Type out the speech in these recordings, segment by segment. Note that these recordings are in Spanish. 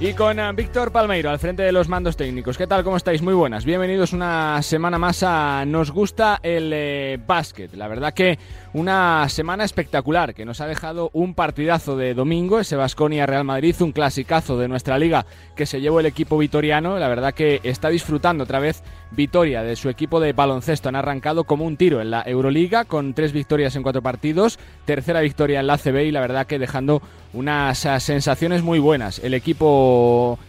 Y con eh, Víctor Palmeiro al frente de los mandos técnicos. ¿Qué tal? ¿Cómo estáis? Muy buenas. Bienvenidos una semana más a Nos gusta el eh, básquet. La verdad que una semana espectacular que nos ha dejado un partidazo de domingo, ese Basconia Real Madrid, un clasicazo de nuestra liga que se llevó el equipo vitoriano. La verdad que está disfrutando otra vez Vitoria de su equipo de baloncesto. Han arrancado como un tiro en la Euroliga con tres victorias en cuatro partidos, tercera victoria en la CB y la verdad que dejando unas sensaciones muy buenas. El equipo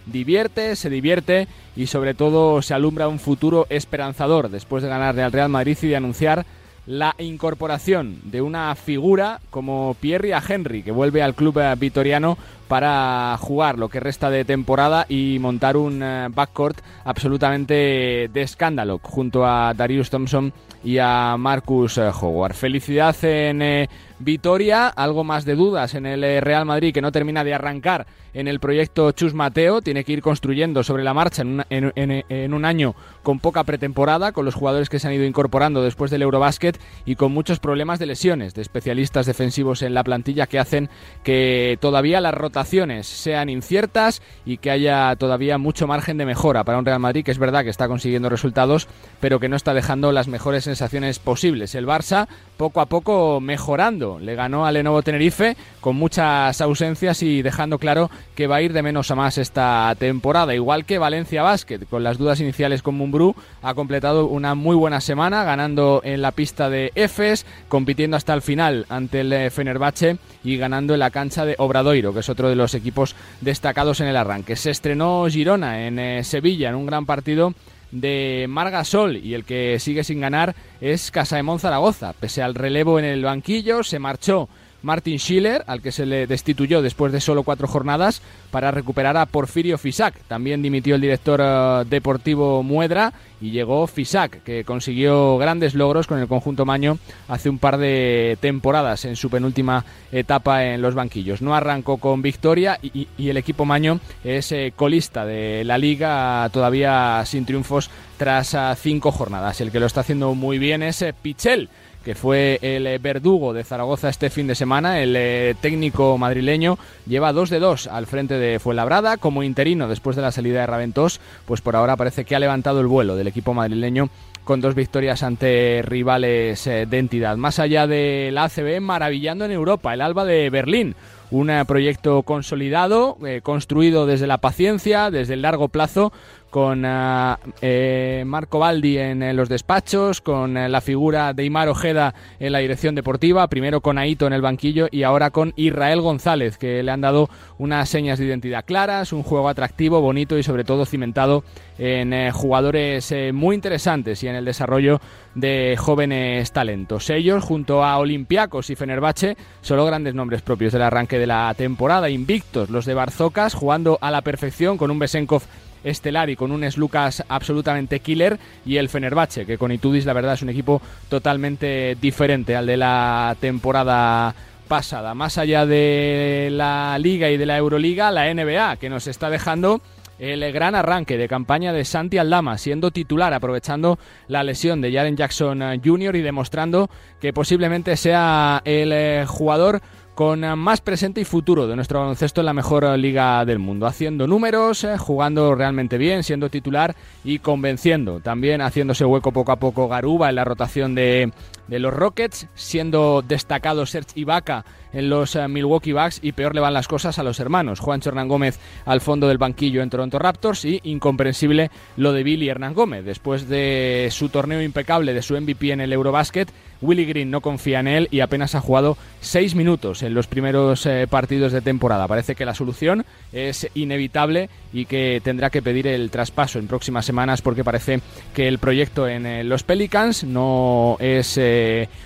divierte, se divierte y sobre todo se alumbra un futuro esperanzador después de ganarle al Real Madrid y de anunciar la incorporación de una figura como Pierre Henry, que vuelve al club vitoriano para jugar lo que resta de temporada y montar un eh, backcourt absolutamente de escándalo junto a Darius Thompson y a Marcus eh, Howard. Felicidad en eh, Vitoria, algo más de dudas en el eh, Real Madrid que no termina de arrancar en el proyecto Chus Mateo, tiene que ir construyendo sobre la marcha en, un año con poca pretemporada, con los jugadores que se han ido incorporando después del Eurobasket y con muchos problemas de lesiones de especialistas defensivos en la plantilla que hacen que todavía las rotaciones sean inciertas y que haya todavía mucho margen de mejora para un Real Madrid que es verdad que está consiguiendo resultados, pero que no está dejando las mejores sensaciones posibles. El Barça poco a poco mejorando. Le ganó a Lenovo Tenerife con muchas ausencias y dejando claro que va a ir de menos a más esta temporada. Igual que Valencia Basket, con las dudas iniciales con Mumbrú, ha completado una muy buena semana, ganando en la pista de Efes, compitiendo hasta el final ante el Fenerbahce y ganando en la cancha de Obradoiro, que es otro de los equipos destacados en el arranque. Se estrenó Girona en eh, Sevilla en un gran partido de Margasol y el que sigue sin ganar es Casaemón Zaragoza. Pese al relevo en el banquillo, se marchó Martin Schiller, al que se le destituyó después de solo cuatro jornadas, para recuperar a Porfirio Fisac. También dimitió el director eh, deportivo Muedra y llegó Fisac, que consiguió grandes logros con el conjunto Maño hace un par de temporadas en su penúltima etapa en los banquillos. No arrancó con victoria y, el equipo Maño es eh, colista de la liga, todavía sin triunfos tras eh, cinco jornadas. El que lo está haciendo muy bien es Pichel que fue el eh, verdugo de Zaragoza este fin de semana. El eh, técnico madrileño lleva dos de dos al frente de Fuenlabrada como interino después de la salida de Raventós, pues por ahora parece que ha levantado el vuelo del equipo madrileño con dos victorias ante rivales eh, de entidad. Más allá del ACB, maravillando en Europa, el Alba de Berlín un proyecto consolidado, construido desde la paciencia, desde el largo plazo, con eh, eh, Marco Baldi en, los despachos, con eh, la figura de Imar Ojeda en la dirección deportiva, primero con Aito en el banquillo y ahora con Israel González, que le han dado unas señas de identidad claras, un juego atractivo, bonito y sobre todo cimentado en jugadores muy interesantes y en el desarrollo de jóvenes talentos. Ellos, junto a Olympiacos y Fenerbahce, solo grandes nombres propios del arranque de la temporada, invictos los de Barzocas, jugando a la perfección con un Besenkov estelar con un Lucas absolutamente killer y el Fenerbahce, que con Itudis la verdad es un equipo totalmente diferente al de la temporada pasada. Más allá de la Liga y de la Euroliga, la NBA, que nos está dejando el gran arranque de campaña de Santi Aldama, siendo titular, aprovechando la lesión de Jaren Jackson Jr. y demostrando que posiblemente sea el eh, jugador con más presente y futuro de nuestro baloncesto en la mejor liga del mundo, haciendo números, eh, jugando realmente bien, siendo titular y convenciendo, también haciéndose hueco poco a poco Garuba en la rotación de, de los Rockets, siendo destacado Serge Ibaka en los eh, Milwaukee Bucks y peor le van las cosas a los hermanos. Juan Hernán Gómez al fondo del banquillo en Toronto Raptors y incomprensible lo de Billy Hernán Gómez. Después de su torneo impecable, de su MVP en el Eurobasket, Willy Green no confía en él y apenas ha jugado seis minutos en los primeros eh, partidos de temporada. Parece que la solución es inevitable y que tendrá que pedir el traspaso en próximas semanas porque parece que el proyecto en eh, los Pelicans no es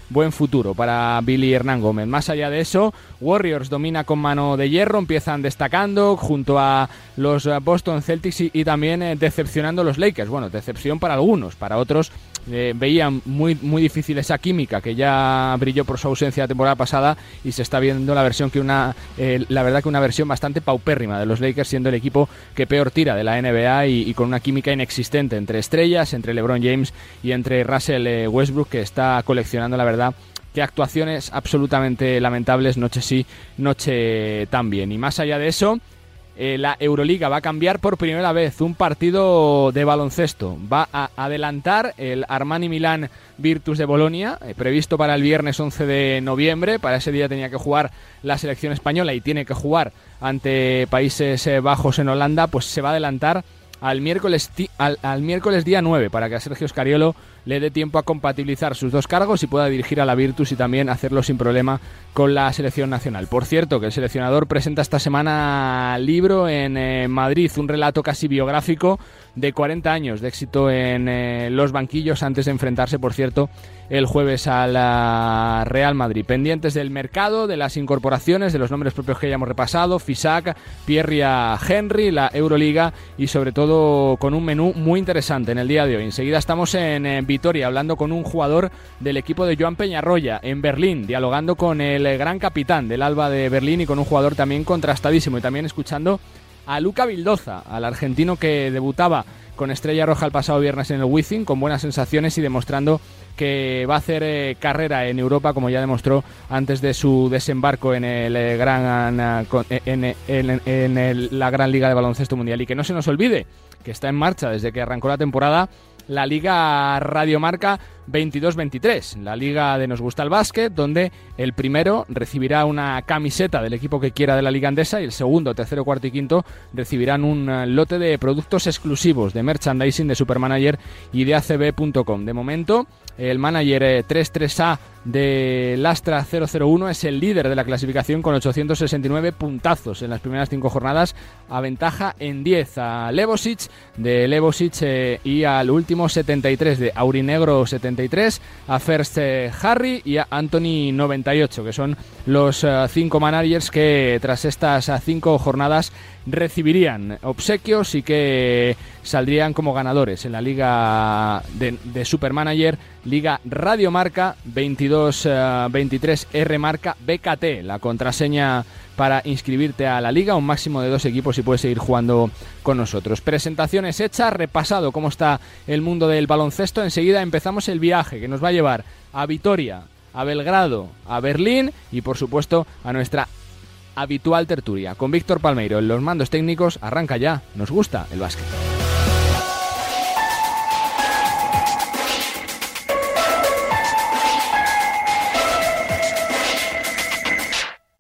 buen futuro para Billy Hernán Gómez. Más allá de eso, Warriors domina con mano de hierro, empiezan destacando junto a los Boston Celtics y, también eh, decepcionando los Lakers. Bueno, decepción para algunos, para otros eh, veían muy, muy difícil esa química que ya brilló por su ausencia la temporada pasada y se está viendo la versión que una, eh, la verdad que una versión bastante paupérrima de los Lakers, siendo el equipo que peor tira de la NBA y, con una química inexistente entre estrellas, entre LeBron James y entre Russell eh, Westbrook, que está coleccionando, la verdad, que actuaciones absolutamente lamentables, noche sí, noche también. Y más allá de eso, eh, la Euroliga va a cambiar por primera vez un partido de baloncesto. Va a adelantar el Armani Milán Virtus de Bolonia, eh, previsto para el viernes 11 de noviembre. Para ese día tenía que jugar la selección española y tiene que jugar ante Países Bajos en Holanda, pues se va a adelantar al miércoles, al, miércoles día 9 para que a Sergio Scariolo le dé tiempo a compatibilizar sus dos cargos y pueda dirigir a la Virtus y también hacerlo sin problema con la selección nacional. Por cierto, que el seleccionador presenta esta semana libro en eh, Madrid, un relato casi biográfico de 40 años de éxito en eh, los banquillos antes de enfrentarse, por cierto, el jueves a la Real Madrid. Pendientes del mercado, de las incorporaciones, de los nombres propios que hayamos repasado, Fisac, Pierria Henry, la Euroliga y sobre todo con un menú muy interesante en el día de hoy. Enseguida estamos en, en Vitoria hablando con un jugador del equipo de Joan Peñarroya en Berlín, dialogando con el gran capitán del Alba de Berlín y con un jugador también contrastadísimo y también escuchando a Luca Vildoza, al argentino que debutaba con Estrella Roja el pasado viernes en el Wizzing, con buenas sensaciones y demostrando que va a hacer eh, carrera en Europa, como ya demostró antes de su desembarco en el eh, gran eh, en, la gran liga de baloncesto mundial. Y que no se nos olvide que está en marcha desde que arrancó la temporada la Liga Radiomarca 22-23, la liga de Nos Gusta el Básquet, donde el primero recibirá una camiseta del equipo que quiera de la Liga Andesa y el segundo, tercero, cuarto y quinto recibirán un eh, lote de productos exclusivos de merchandising de Supermanager y de ACB.com. De momento, el manager 33A eh, de Lastra 001 es el líder de la clasificación con 869 puntazos en las primeras cinco jornadas, a ventaja en 10 a Levosic de Levosic eh, y al último 73 de Aurinegro 73, a First Harry y a Anthony 98, que son los eh, cinco managers que tras estas cinco jornadas recibirían obsequios y que saldrían como ganadores en la liga de, de Supermanager, Liga Radio Marca 22 2223R eh, marca BKT, la contraseña para inscribirte a la liga, un máximo de dos equipos y puedes seguir jugando con nosotros. Presentaciones hechas, repasado cómo está el mundo del baloncesto, enseguida empezamos el viaje que nos va a llevar a Vitoria, a Belgrado, a Berlín y por supuesto a nuestra habitual tertulia con Víctor Palmeiro en los mandos técnicos. Arranca ya, nos gusta el básquet.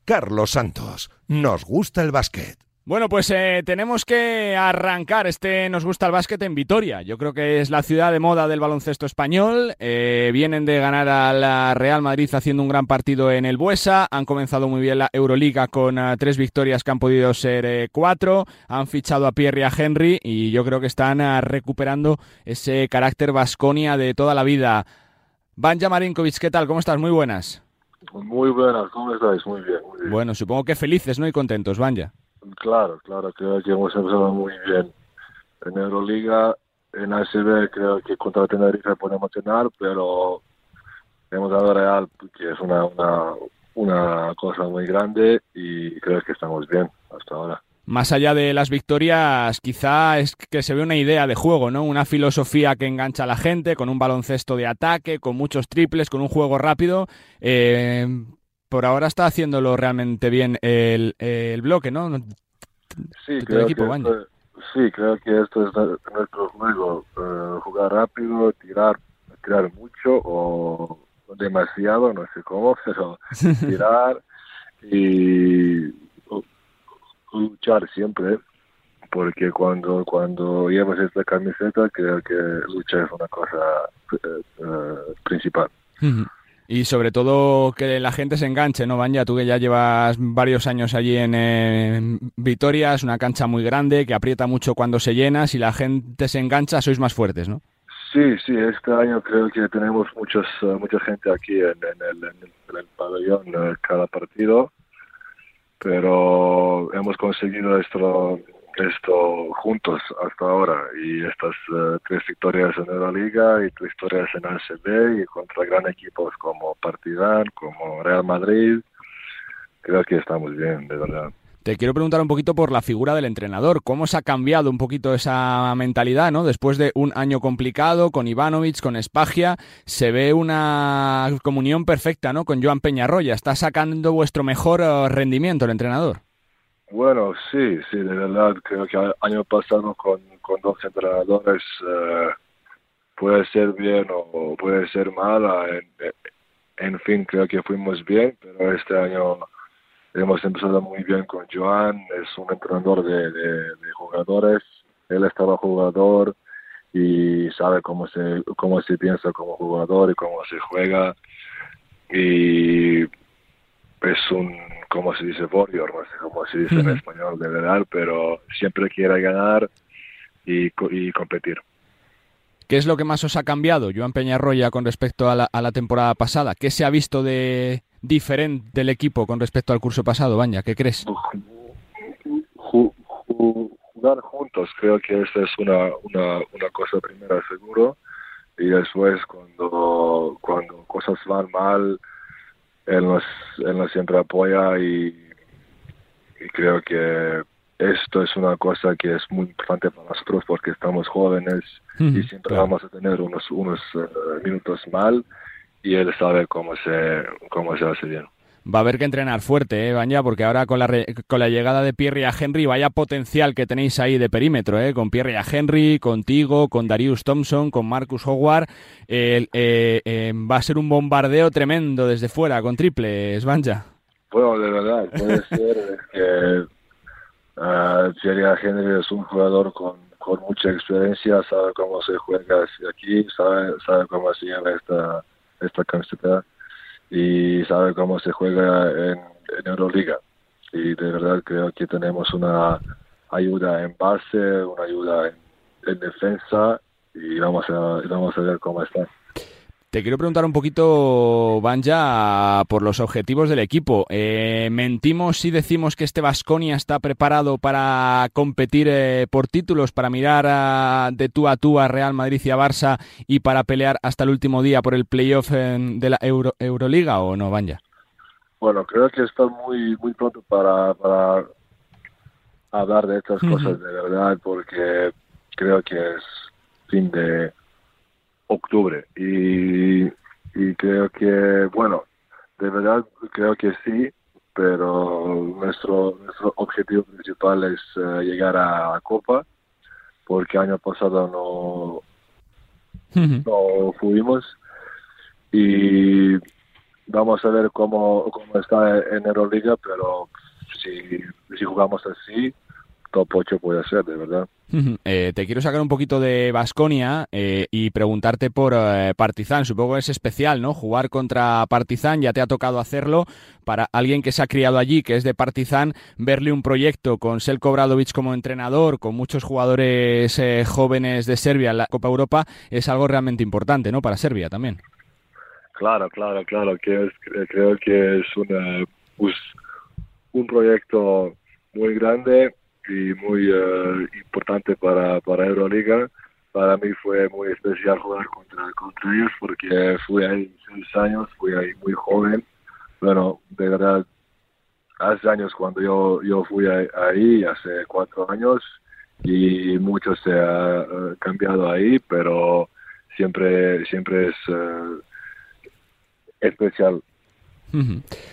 Carlos Santos. Nos gusta el básquet. Bueno, pues eh, tenemos que arrancar este Nos gusta el básquet en Vitoria. Yo creo que es la ciudad de moda del baloncesto español. Eh, vienen de ganar a la Real Madrid haciendo un gran partido en el Buesa. Han comenzado muy bien la Euroliga con uh, tres victorias que han podido ser eh, cuatro. Han fichado a Pierre y a Henry y yo creo que están recuperando ese carácter vasconia de toda la vida. Banja Marinkovic, ¿qué tal? ¿Cómo estás? Muy buenas. Muy buenas, ¿cómo estáis? Muy bien, muy bien. Bueno, supongo que felices, ¿no? Y contentos, Banja. Claro, claro, creo que hemos empezado muy bien. En Euroliga, en ACB creo que contra Tenerife podemos tener, pero hemos dado Real, que es una, una, una cosa muy grande y creo que estamos bien hasta ahora. Más allá de las victorias, quizá es que se ve una idea de juego, ¿no? Una filosofía que engancha a la gente, con un baloncesto de ataque, con muchos triples, con un juego rápido. Eh, por ahora está haciéndolo realmente bien el, el bloque, ¿no? Sí, creo que esto, sí, creo que esto es nuestro juego. Uh, jugar rápido, tirar, tirar mucho o demasiado, no sé cómo, pero tirar y luchar siempre porque cuando cuando llevas esta camiseta creo que lucha es una cosa uh, principal. Uh -huh. Y sobre todo que la gente se enganche, ¿no, Vanya? Tú que ya llevas varios años allí en, en Vitoria, es una cancha muy grande que aprieta mucho cuando se llena. Si la gente se engancha, sois más fuertes, ¿no? Sí, sí, este año creo que tenemos muchos, uh, mucha gente aquí en, en, el, en, el, el, pabellón cada partido, pero hemos conseguido nuestro, esto juntos hasta ahora y estas eh, tres victorias en la liga y tres victorias en ACB y contra gran equipos como Partizan, como Real Madrid, creo que estamos bien, de verdad. Te quiero preguntar un poquito por la figura del entrenador. ¿Cómo se ha cambiado un poquito esa mentalidad, ¿no? Después de un año complicado con Ivanovic, con Espagia, se ve una comunión perfecta, ¿no? Con Joan Peñarroya. ¿Está sacando vuestro mejor eh, rendimiento el entrenador? Bueno, sí, sí, de verdad. Creo que el año pasado con, con dos entrenadores eh, puede ser bien o puede ser mala. En, en fin, creo que fuimos bien, pero este año Hemos empezado muy bien con Joan, es un entrenador de, jugadores, él estaba jugador y sabe cómo se, cómo se piensa como jugador y cómo se juega. Y es un, como se dice, warrior, no sé cómo se dice en español de verdad, pero siempre quiere ganar y, y competir. ¿Qué es lo que más os ha cambiado, Joan Peñarroya, con respecto a la, a la temporada pasada? ¿Qué se ha visto de diferente del equipo con respecto al curso pasado, Baña? ¿Qué crees? Jugar juntos, creo que esa es una, una, una cosa primera, seguro. Y después, cuando, cuando cosas van mal, él nos, él nos siempre apoya y, y creo que esto es una cosa que es muy importante para nosotros porque estamos jóvenes y siempre vamos a tener unos, unos eh, minutos mal y él sabe cómo se, cómo se hace bien. Va a haber que entrenar fuerte, ¿eh, Banja? Porque ahora con la, con la llegada de Pierre y a Henry, vaya potencial que tenéis ahí de perímetro, ¿eh? Con Pierre y a Henry, contigo, con Darius Thompson, con Marcus Howard. Eh, eh, va a ser un bombardeo tremendo desde fuera, con triples, Banja. Bueno, de verdad, puede ser que Pierre Henry es un jugador con, con mucha experiencia, sabe cómo se juega aquí, sabe, sabe cómo se lleva esta, esta camiseta y sabe cómo se juega en, Euroliga. Y de verdad creo que tenemos una ayuda en base, una ayuda en, en defensa y vamos a, vamos a ver cómo está. Te quiero preguntar un poquito, Banja, por los objetivos del equipo. Eh, ¿Mentimos si decimos que este Vasconia está preparado para competir eh, por títulos, para mirar de tú a tú a Real Madrid y a Barça y para pelear hasta el último día por el playoff de la Euro, Euroliga o no, Banja? Bueno, creo que está muy, muy pronto para, para hablar de estas cosas de verdad, porque creo que es fin de octubre. Y, y creo que, bueno, de verdad creo que sí, pero nuestro, nuestro objetivo principal es eh, llegar a la Copa, porque año pasado no, no fuimos y vamos a ver cómo, cómo está en Euroliga, pero si, si jugamos así, top 8 puede ser, de verdad. Eh, te quiero sacar un poquito de Basconia eh, y preguntarte por eh, Partizan. Supongo que es especial, ¿no? Jugar contra Partizan, ya te ha tocado hacerlo. Para alguien que se ha criado allí, que es de Partizan, verle un proyecto con Selko Bradovic como entrenador, con muchos jugadores jóvenes de Serbia en la Copa Europa, es algo realmente importante, ¿no? Para Serbia también. Claro, claro, claro. Que creo que es una, pues, un proyecto muy grande y muy uh, importante para, para Euroliga. Para mí fue muy especial jugar contra, contra ellos porque fui ahí seis años, fui ahí muy joven. Bueno, de verdad, hace años cuando yo, yo fui ahí, hace cuatro años, y mucho se ha cambiado ahí, pero siempre, siempre es uh, especial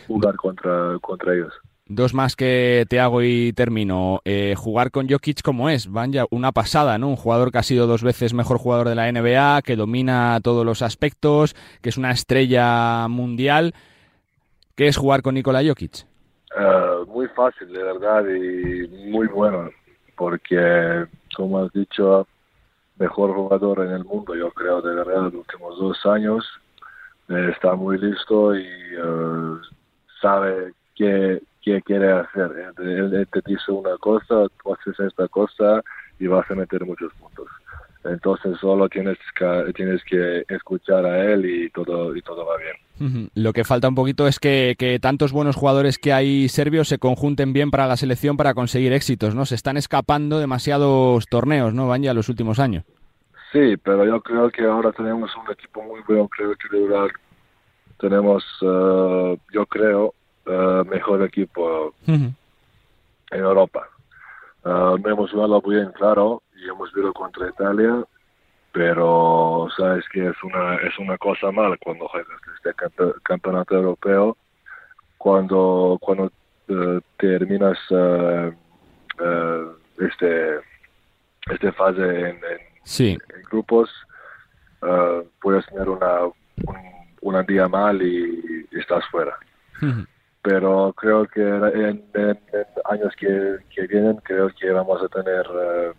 jugar contra, contra ellos. Dos más que te hago y termino. Eh, jugar con Jokic como es, Vaya, una pasada, ¿no? Un jugador que ha sido dos veces mejor jugador de la NBA, que domina todos los aspectos, que es una estrella mundial. ¿Qué es jugar con Nikola Jokic? Uh, muy fácil, de verdad, y muy bueno, porque, como has dicho, mejor jugador en el mundo, yo creo, de verdad, los últimos dos años. Eh, está muy listo y sabe que qué quiere hacer. Él, te dice una cosa, tú haces esta cosa y vas a meter muchos puntos. entonces solo tienes que, tienes que escuchar a él y todo, y todo va bien. Lo que falta un poquito es que, tantos buenos jugadores que hay serbios se conjunten bien para la selección para conseguir éxitos, ¿no? Se están escapando demasiados torneos, ¿no, Vanya, los últimos años? Sí, pero yo creo que ahora tenemos un equipo muy bueno, creo que tenemos, eh, yo creo, uh, mejor equipo en Europa. Uh, no hemos jugado bien, claro, y hemos visto contra Italia, pero sabes que es una es una cosa mala cuando juegas este campeonato europeo, cuando cuando uh, terminas este este fase en, en, grupos, puedes tener una un, día mal y, estás fuera pero creo que en, años que, vienen creo que vamos a tener eh,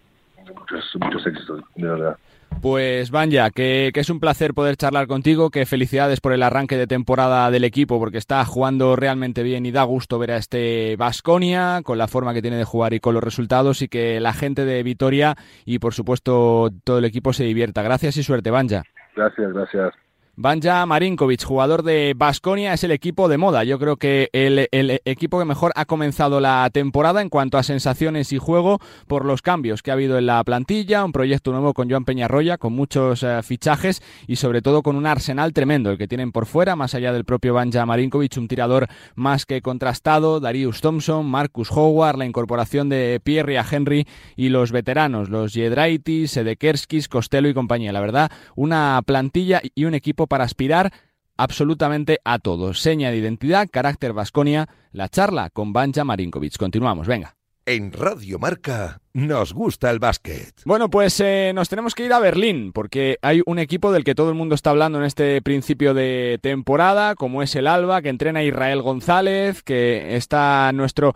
muchos, muchos éxitos, de verdad. Pues Banja, que, que, es un placer poder charlar contigo, que felicidades por el arranque de temporada del equipo, porque está jugando realmente bien y da gusto ver a este Vasconia con la forma que tiene de jugar y con los resultados y que la gente de Vitoria y por supuesto todo el equipo se divierta. Gracias y suerte, Banja. Gracias, gracias. Banja Marinkovic, jugador de Basconia, es el equipo de moda. Yo creo que el, equipo que mejor ha comenzado la temporada en cuanto a sensaciones y juego por los cambios que ha habido en la plantilla, un proyecto nuevo con Joan Peñarroya, con muchos eh, fichajes y sobre todo con un arsenal tremendo el que tienen por fuera, más allá del propio Banja Marinkovic, un tirador más que contrastado, Darius Thompson, Marcus Howard, la incorporación de Pierre a Henry y los veteranos, los Jedraitis, Sedekerskis, Costello y compañía. La verdad, una plantilla y un equipo para aspirar absolutamente a todo. Seña de identidad, carácter Vasconia, la charla con Banja Marinkovic. Continuamos, venga. En Radio Marca nos gusta el básquet. Bueno, pues eh, nos tenemos que ir a Berlín porque hay un equipo del que todo el mundo está hablando en este principio de temporada, como es el Alba, que entrena Israel González, que está nuestro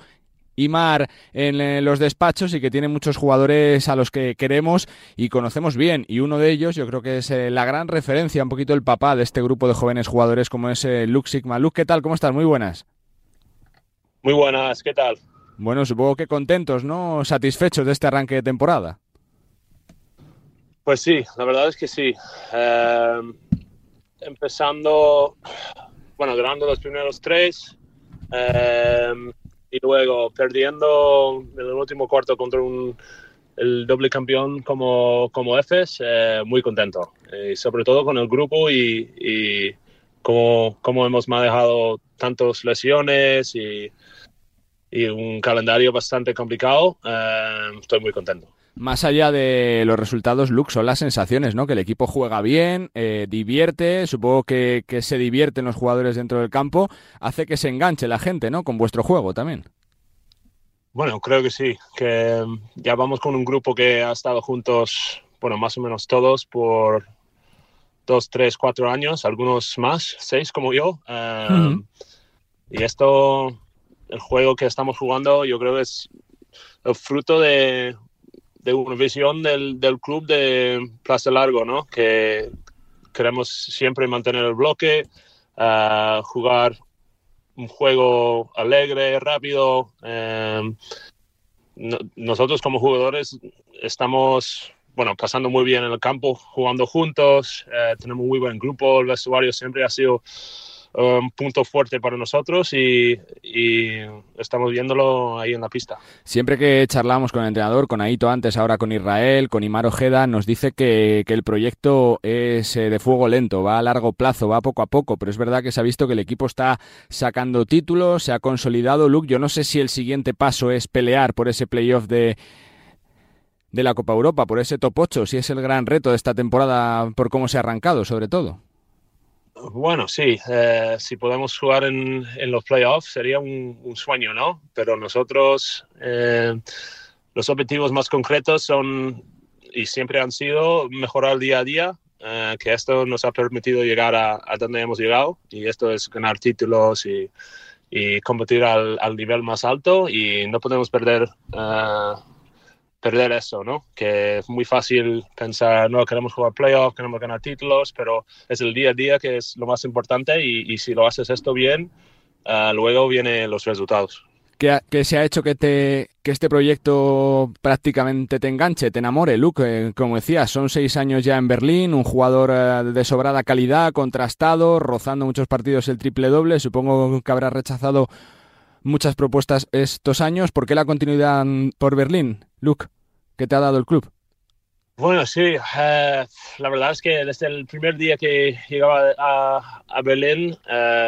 Imar en eh, los despachos y que tiene muchos jugadores a los que queremos y conocemos bien. Y uno de ellos yo creo que es eh, la gran referencia, un poquito el papá de este grupo de jóvenes jugadores como es eh, Luke Sigma. Luke, ¿qué tal? ¿Cómo estás? Muy buenas. Muy buenas, ¿qué tal? Bueno, supongo que contentos, ¿no? Satisfechos de este arranque de temporada. Pues sí, la verdad es que sí. empezando, bueno, ganando los primeros tres y luego perdiendo en el último cuarto contra un, el doble campeón como, como EFES, eh, muy contento. Eh, y sobre todo con el grupo y, y cómo, cómo, hemos manejado tantas lesiones y, y, un calendario bastante complicado, eh, estoy muy contento. Más allá de los resultados, Luke, son las sensaciones, ¿no? Que el equipo juega bien, eh, divierte, supongo que, que, se divierten los jugadores dentro del campo, hace que se enganche la gente, ¿no? Con vuestro juego también. Bueno, creo que sí, que ya vamos con un grupo que ha estado juntos, bueno, más o menos todos por dos, tres, cuatro años, algunos más, seis como yo. Eh, y esto, el juego que estamos jugando, yo creo que es el fruto de, de una visión del, del club de Plaza Largo, ¿no? Que queremos siempre mantener el bloque, uh, jugar un juego alegre, rápido. No, nosotros como jugadores estamos, bueno, pasando muy bien en el campo, jugando juntos, uh, tenemos muy buen grupo, el vestuario siempre ha sido un punto fuerte para nosotros y, estamos viéndolo ahí en la pista. Siempre que charlamos con el entrenador, con Aito antes, ahora con Israel, con Imar Ojeda, nos dice que, el proyecto es eh, de fuego lento, va a largo plazo, va poco a poco, pero es verdad que se ha visto que el equipo está sacando títulos, se ha consolidado. Luke, yo no sé si el siguiente paso es pelear por ese playoff de de la Copa Europa, por ese top 8, si es el gran reto de esta temporada por cómo se ha arrancado, sobre todo. Bueno, sí, eh, si podemos jugar en, los playoffs sería un, sueño, ¿no? Pero nosotros, eh, los objetivos más concretos son y siempre han sido mejorar día a día, eh, que esto nos ha permitido llegar a, donde hemos llegado y esto es ganar títulos y, competir al, al, nivel más alto y no podemos perder perder eso, ¿no? Que es muy fácil pensar, no, queremos jugar playoffs, queremos ganar títulos, pero es el día a día que es lo más importante y, si lo haces esto bien, uh, luego vienen los resultados. que, se ha hecho que, te, que este proyecto prácticamente te enganche, te enamore? Luke, eh, como decías, son seis años ya en Berlín, un jugador eh, de sobrada calidad, contrastado, rozando muchos partidos el triple doble. Supongo que habrá rechazado muchas propuestas estos años. ¿Por qué la continuidad por Berlín, Luke? ¿Qué te ha dado el club? Bueno, sí, eh, la verdad es que desde el primer día que llegaba a, a Berlín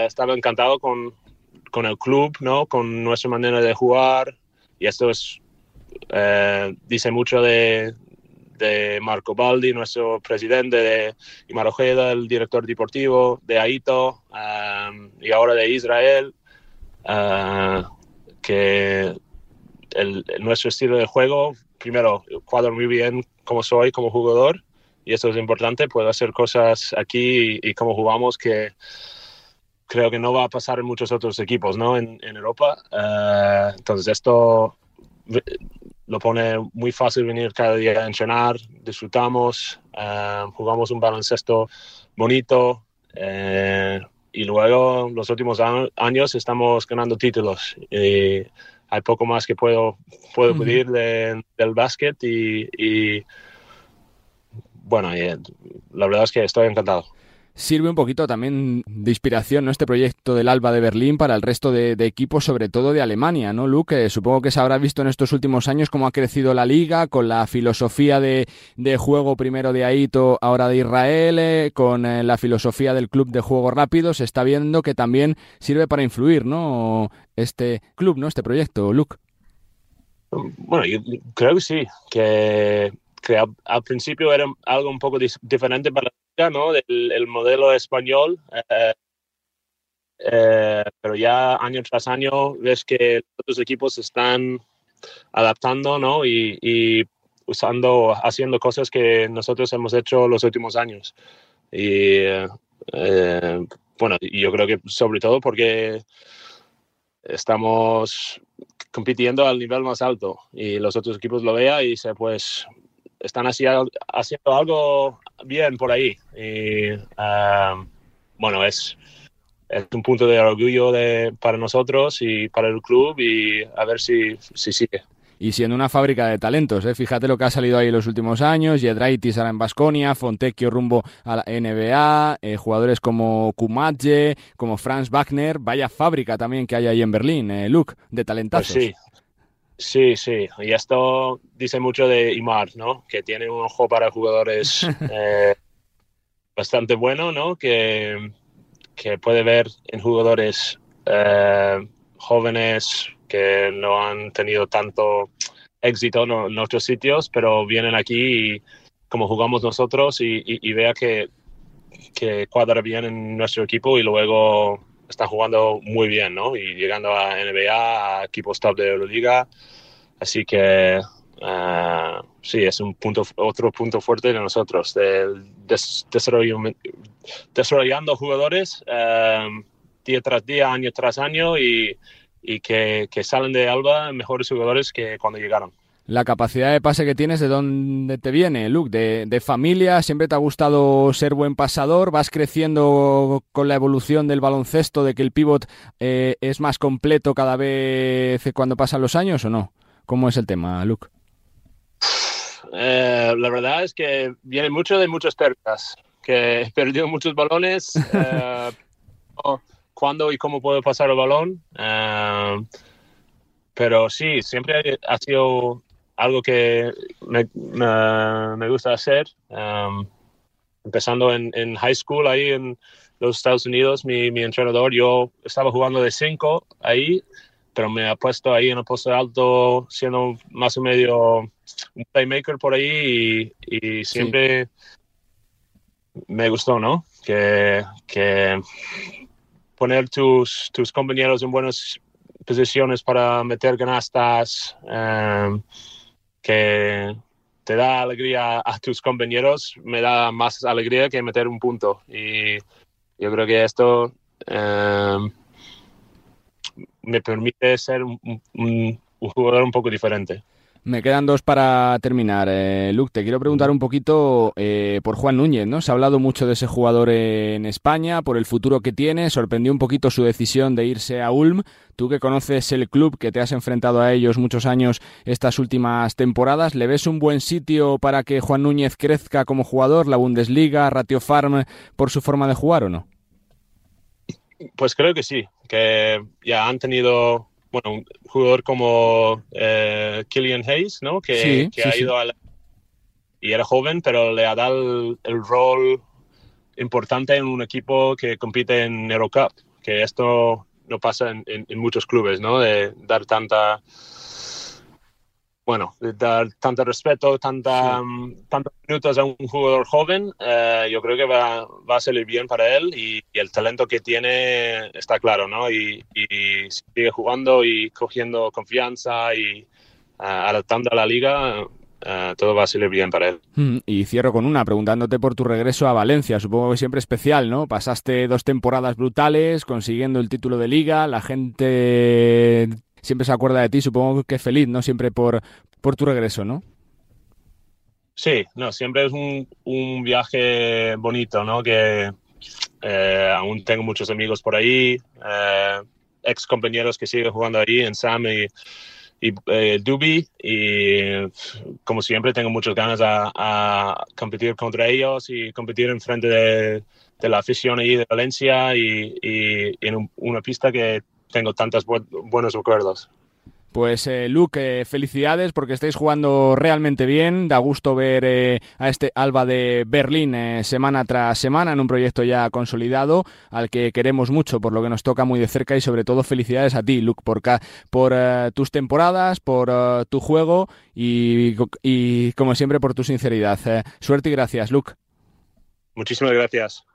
estaba encantado con, con el club, ¿no? Con nuestra manera de jugar. Y esto es, eh, dice mucho de, de, Marco Baldi, nuestro presidente, de Imar Ojeda, el director deportivo, de Aito y ahora de Israel, que nuestro estilo de juego, primero, cuadro muy bien como soy como jugador, y esto es importante, puedo hacer cosas aquí y, y como jugamos que creo que no va a pasar en muchos otros equipos ¿no? en, en Europa. Uh, entonces esto lo pone muy fácil venir cada día a entrenar, disfrutamos, uh, jugamos un baloncesto bonito uh, y luego los últimos años estamos ganando títulos. Y hay poco más que puedo, puedo pedir de, del básquet y, y bueno, y, la verdad es que estoy encantado sirve un poquito también de inspiración ¿no? este proyecto del Alba de Berlín para el resto de, equipos, sobre todo de Alemania, ¿no, Luke? supongo que se habrá visto en estos últimos años cómo ha crecido la liga, con la filosofía de, juego primero de Aito, ahora de Israel, eh, con eh, la filosofía del club de juego rápido, se está viendo que también sirve para influir, ¿no? Este club, ¿no? Este proyecto, Luke. Bueno, yo creo que sí, que, al, principio era algo un poco diferente para ¿no? del el modelo español. Eh, eh, pero ya año tras año ves que otros equipos están adaptando ¿no? y, usando, haciendo cosas que nosotros hemos hecho los últimos años. Y eh, bueno, yo creo que sobre todo porque estamos compitiendo al nivel más alto y los otros equipos lo vean y se pues están haciendo, haciendo algo bien por ahí. Y um, bueno, es, es un punto de orgullo de, para nosotros y para el club y a ver si, si sigue. Y siendo una fábrica de talentos, ¿eh? fíjate lo que ha salido ahí en los últimos años, Yedraitis ahora en Basconia, Fontecchio rumbo a la NBA, eh, jugadores como Kumadje, como Franz Wagner, vaya fábrica también que hay ahí en Berlín, eh, Luke, de talentazos. Pues sí, Sí, sí, y esto dice mucho de Imar, ¿no? Que tiene un ojo para jugadores eh, bastante bueno, ¿no? Que, que, puede ver en jugadores eh, jóvenes que no han tenido tanto éxito en otros sitios, pero vienen aquí y como jugamos nosotros y, y, vea que, que cuadra bien en nuestro equipo y luego están jugando muy bien, ¿no? Y llegando a NBA, a equipos top de Euroliga. Así que uh, sí, es un punto, otro punto fuerte de nosotros, de desarrollando jugadores um, día tras día, año tras año y, y que, que salen de Alba mejores jugadores que cuando llegaron la capacidad de pase que tienes, ¿de dónde te viene, Luke? ¿De, ¿De, familia? ¿Siempre te ha gustado ser buen pasador? ¿Vas creciendo con la evolución del baloncesto, de que el pivot eh, es más completo cada vez cuando pasan los años o no? ¿Cómo es el tema, Luke? Eh, la verdad es que viene mucho de muchas pérdidas, que he perdido muchos balones. Eh, ¿Cuándo y cómo puedo pasar el balón? pero sí, siempre ha sido algo que me, me, gusta hacer. Um, empezando en, en, high school ahí en los Estados Unidos, mi, mi entrenador, yo estaba jugando de cinco ahí, pero me ha puesto ahí en el puesto alto, siendo más o medio un playmaker por ahí y, y siempre me gustó, ¿no? Que, que poner tus, tus compañeros en buenas posiciones para meter canastas. Um, que te da alegría a tus compañeros, me da más alegría que meter un punto. Y yo creo que esto em, me permite ser un, jugador un poco diferente. Me quedan dos para terminar. Eh, Luke, te quiero preguntar un poquito eh, por Juan Núñez, ¿no? Se ha hablado mucho de ese jugador en España, por el futuro que tiene. Sorprendió un poquito su decisión de irse a Ulm. Tú que conoces el club, que te has enfrentado a ellos muchos años estas últimas temporadas, ¿le ves un buen sitio para que Juan Núñez crezca como jugador? ¿La Bundesliga, Ratio Farm, por su forma de jugar o no? Pues creo que sí, que ya han tenido bueno, un jugador como eh, Killian Hayes, ¿no? Que, ha ido a y era joven, pero le ha dado el, rol importante en un equipo que compite en Eurocup, que esto no pasa en, en muchos clubes, ¿no? De dar tanta bueno, dar tanto respeto, tanta, mm, tantos minutos a un jugador joven, eh, yo creo que va, va, a salir bien para él y, el talento que tiene está claro, ¿no? Y, sigue jugando y cogiendo confianza y uh, adaptando a la liga, uh, todo va a salir bien para él. Mm, y cierro con una, preguntándote por tu regreso a Valencia, supongo que siempre especial, ¿no? Pasaste dos temporadas brutales consiguiendo el título de liga, la gente siempre se acuerda de ti, supongo que feliz, ¿no? Siempre por, por tu regreso, ¿no? Sí, no, siempre es un, un viaje bonito, ¿no? Que eh, aún tengo muchos amigos por ahí, eh, ex compañeros que siguen jugando ahí en Sam y, y eh, Duby y como siempre tengo muchas ganas a, competir contra ellos y competir en frente de, la afición ahí de Valencia y, en una pista que tengo tantos buenos recuerdos. Pues eh, Luke, eh, felicidades porque estáis jugando realmente bien. Da gusto ver eh, a este Alba de Berlín semana tras semana en un proyecto ya consolidado al que queremos mucho por lo que nos toca muy de cerca y sobre todo felicidades a ti, Luke, por, por tus temporadas, por tu juego y, y, como siempre por tu sinceridad. suerte y gracias, Luke. Muchísimas gracias.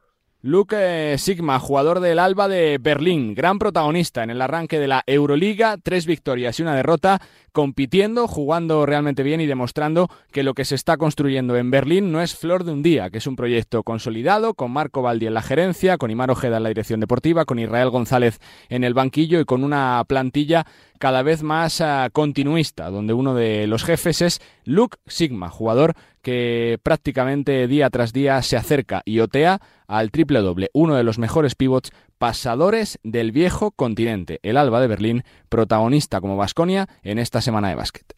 Luke Sigma, jugador del Alba de Berlín, gran protagonista en el arranque de la Euroliga, tres victorias y una derrota, compitiendo, jugando realmente bien y demostrando que lo que se está construyendo en Berlín no es flor de un día, que es un proyecto consolidado, con Marco Baldi en la gerencia, con Imar Ojeda en la dirección deportiva, con Israel González en el banquillo y con una plantilla cada vez más ah, continuista, donde uno de los jefes es Luke Sigma, jugador que prácticamente día tras día se acerca y otea al triple doble, uno de los mejores pivots pasadores del viejo continente, el Alba de Berlín, protagonista como Vasconia en esta semana de básquet.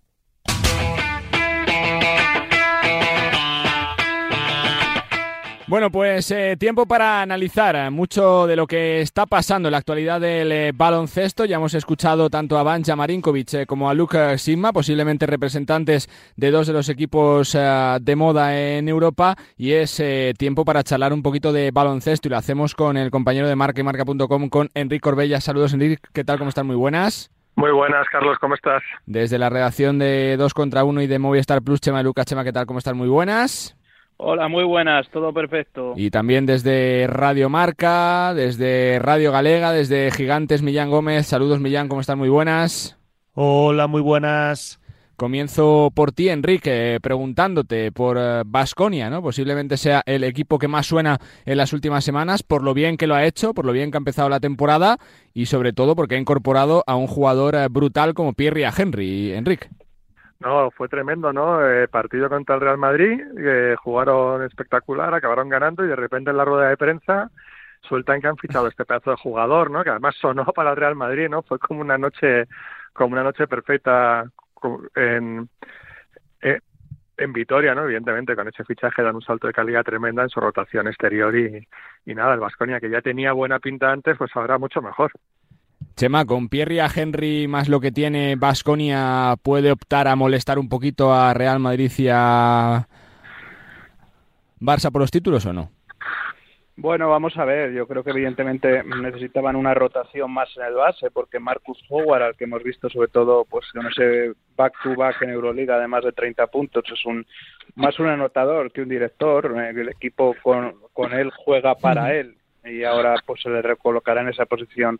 Bueno, pues eh, tiempo para analizar eh, mucho de lo que está pasando en la actualidad del eh, baloncesto. Ya hemos escuchado tanto a Banja Marinkovic como a Luka Sigma, posiblemente representantes de dos de los equipos de moda en Europa. Y es tiempo para charlar un poquito de baloncesto y lo hacemos con el compañero de marca y marca.com, con Enrique Corbella. Saludos, Enrique. ¿Qué tal? ¿Cómo están? Muy buenas. Muy buenas, Carlos, ¿cómo estás? Desde la redacción de 2 contra 1 y de Movistar Plus, Chema y Lucas. Chema, ¿qué tal? ¿Cómo están? Muy buenas. Hola, muy buenas, todo perfecto. Y también desde Radio Marca, desde Radio Galega, desde Gigantes, Millán Gómez. Saludos, Millán, ¿cómo están? Muy buenas. Hola, muy buenas. Comienzo por ti, Enrique, preguntándote por Vasconia, eh, ¿no? Posiblemente sea el equipo que más suena en las últimas semanas, por lo bien que lo ha hecho, por lo bien que ha empezado la temporada y sobre todo porque ha incorporado a un jugador eh, brutal como Pierre Henry. Enrique. No, fue tremendo, ¿no? Eh, partido contra el Real Madrid, eh, jugaron espectacular, acabaron ganando y de repente en la rueda de prensa sueltan que han fichado este pedazo de jugador, ¿no? Que además sonó para el Real Madrid, ¿no? Fue como una noche, como una noche perfecta en, eh, en Vitoria, ¿no? Evidentemente, con ese fichaje dan un salto de calidad tremenda en su rotación exterior y, y nada, el Vasconia que ya tenía buena pinta antes, pues ahora mucho mejor. Chema, con Pierre y a Henry más lo que tiene Vasconia, ¿puede optar a molestar un poquito a Real Madrid y a Barça por los títulos o no? Bueno, vamos a ver. Yo creo que evidentemente necesitaban una rotación más en el base, porque Marcus Howard, al que hemos visto sobre todo, pues no sé, back to back en Euroliga de más de 30 puntos, es un más un anotador que un director. Eh, el equipo con, con él juega para él y ahora pues se le recolocará en esa posición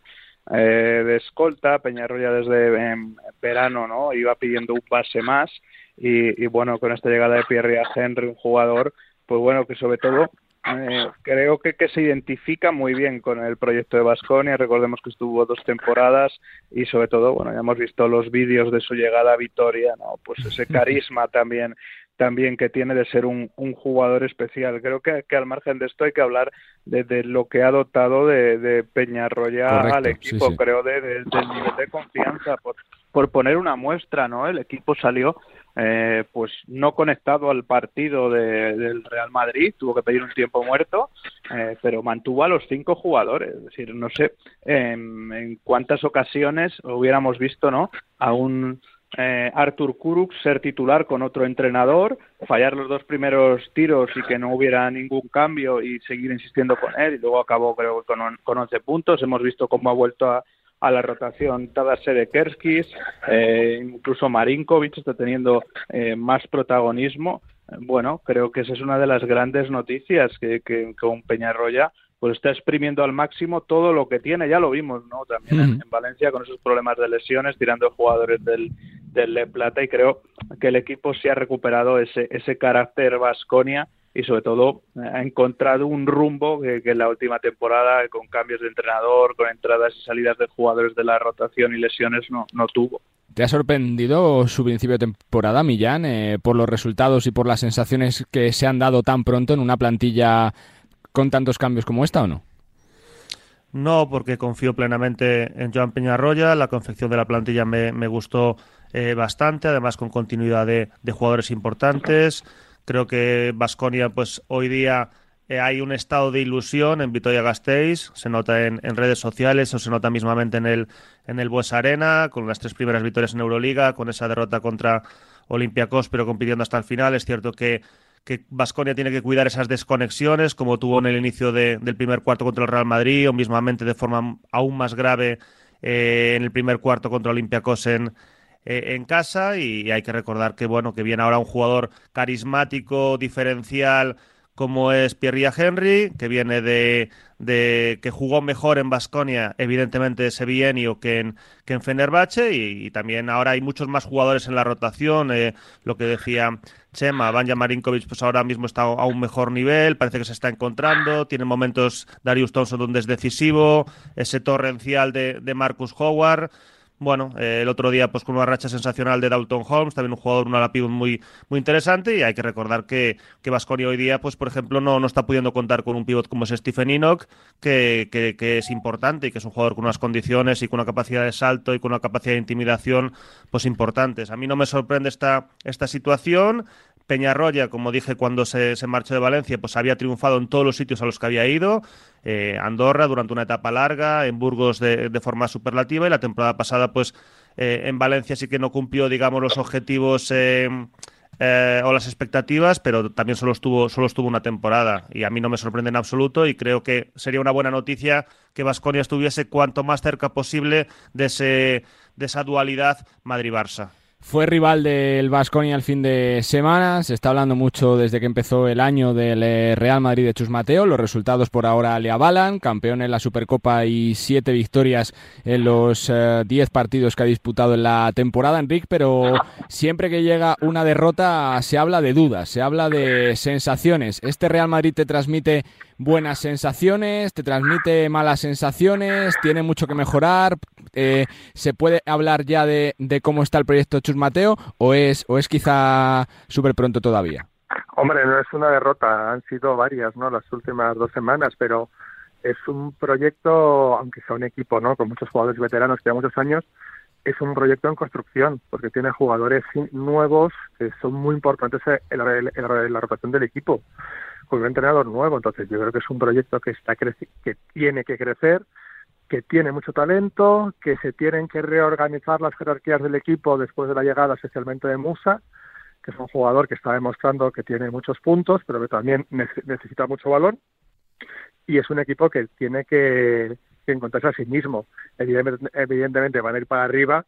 eh, de escolta. Peñarroya desde em, verano no iba pidiendo un pase más y, bueno, con esta llegada de Pierre Henry, un jugador, pues bueno, que sobre todo eh, creo que, que se identifica muy bien con el proyecto de Basconia. Recordemos que estuvo dos temporadas y sobre todo, bueno, ya hemos visto los vídeos de su llegada a Vitoria, ¿no? Pues ese carisma también también que tiene de ser un, un jugador especial. Creo que, que, al margen de esto hay que hablar de, lo que ha dotado de, de Peñarroya al equipo, creo, de, del nivel de confianza. Por, por poner una muestra, ¿no? El equipo salió eh, pues no conectado al partido del Real Madrid, tuvo que pedir un tiempo muerto, eh, pero mantuvo a los cinco jugadores. Es decir, no sé en cuántas ocasiones hubiéramos visto, ¿no? A un eh, Artur Kuruk ser titular con otro entrenador, fallar los dos primeros tiros y que no hubiera ningún cambio y seguir insistiendo con él y luego acabó creo con, con 11 puntos. Hemos visto cómo ha vuelto a, a la rotación Tadas Sedekerskis, eh, incluso Marinkovic está teniendo eh, más protagonismo. Bueno, creo que esa es una de las grandes noticias que, que con Peñarroya pues está exprimiendo al máximo todo lo que tiene, ya lo vimos, ¿no? También en, Valencia con esos problemas de lesiones, tirando jugadores del, del Le Plata y creo que el equipo se ha recuperado ese, ese carácter Vasconia y sobre todo ha encontrado un rumbo que, en la última temporada con cambios de entrenador, con entradas y salidas de jugadores de la rotación y lesiones no, no tuvo. ¿Te ha sorprendido su principio de temporada, Millán, eh, por los resultados y por las sensaciones que se han dado tan pronto en una plantilla con tantos cambios como esta o no? No, porque confío plenamente en Joan Peñarroya. La confección de la plantilla me, gustó eh, bastante, además con continuidad de, jugadores importantes. Creo que Vasconia, pues hoy día eh, hay un estado de ilusión en Vitoria Gasteiz. Se nota en, redes sociales o se nota mismamente en el, en el Bues Arena, con las tres primeras victorias en Euroliga, con esa derrota contra Olympiacos, pero compitiendo hasta el final. Es cierto que que Vasconia tiene que cuidar esas desconexiones, como tuvo en el inicio del primer cuarto contra el Real Madrid, o mismamente de forma aún más grave eh, en el primer cuarto contra Olympiacos en, eh, en casa. Y, hay que recordar que bueno, que viene ahora un jugador carismático, diferencial, como es Pierre Henry, que viene de, de que jugó mejor en Basconia, evidentemente ese bienio que en, que en Fenerbahce, y, también ahora hay muchos más jugadores en la rotación, eh, lo que decía Chema, Banja Marinkovic pues ahora mismo está a un mejor nivel, parece que se está encontrando, tiene momentos Darius Thompson donde es decisivo, ese torrencial de, de Marcus Howard, bueno, eh, el otro día pues con una racha sensacional de Dalton Holmes, también un jugador, un ala muy, muy interesante y hay que recordar que, que hoy día, pues por ejemplo, no, no está pudiendo contar con un pivot como es Stephen Enoch, que, que, es importante y que es un jugador con unas condiciones y con una capacidad de salto y con una capacidad de intimidación pues importantes. A mí no me sorprende esta, esta situación, Peñarroya, como dije cuando se, se, marchó de Valencia, pues había triunfado en todos los sitios a los que había ido. Eh, Andorra durante una etapa larga, en Burgos de, forma superlativa y la temporada pasada, pues eh, en Valencia sí que no cumplió, digamos, los objetivos eh, o las expectativas, pero también solo estuvo, solo estuvo una temporada y a mí no me sorprende en absoluto y creo que sería una buena noticia que Vasconia estuviese cuanto más cerca posible de, ese, de esa dualidad Madrid-Barça. Fue rival del Vasconia el fin de semana. Se está hablando mucho desde que empezó el año del eh, Real Madrid de Chus Mateo. Los resultados por ahora le avalan. Campeón en la Supercopa y siete victorias en los eh, diez partidos que ha disputado en la temporada, Enrique. Pero siempre que llega una derrota se habla de dudas, se habla de sensaciones. Este Real Madrid te transmite buenas sensaciones, te transmite malas sensaciones, tiene mucho que mejorar. Eh, ¿Se puede hablar ya de, de, cómo está el proyecto Chus Mateo o es, o es quizá súper pronto todavía? Hombre, no es una derrota, han sido varias, ¿no? Las últimas dos semanas, pero es un proyecto, aunque sea un equipo, ¿no? Con muchos jugadores veteranos que llevan muchos años, es un proyecto en construcción, porque tiene jugadores nuevos que son muy importantes en la, en la rotación del equipo con un entrenador nuevo. Entonces, yo creo que es un proyecto que está que tiene que crecer, que tiene mucho talento, que se tienen que reorganizar las jerarquías del equipo después de la llegada, especialmente de Musa, que es un jugador que está demostrando que tiene muchos puntos, pero que también necesita mucho balón. Y es un equipo que tiene que, encontrarse a sí mismo. Evidentemente, van a ir para arriba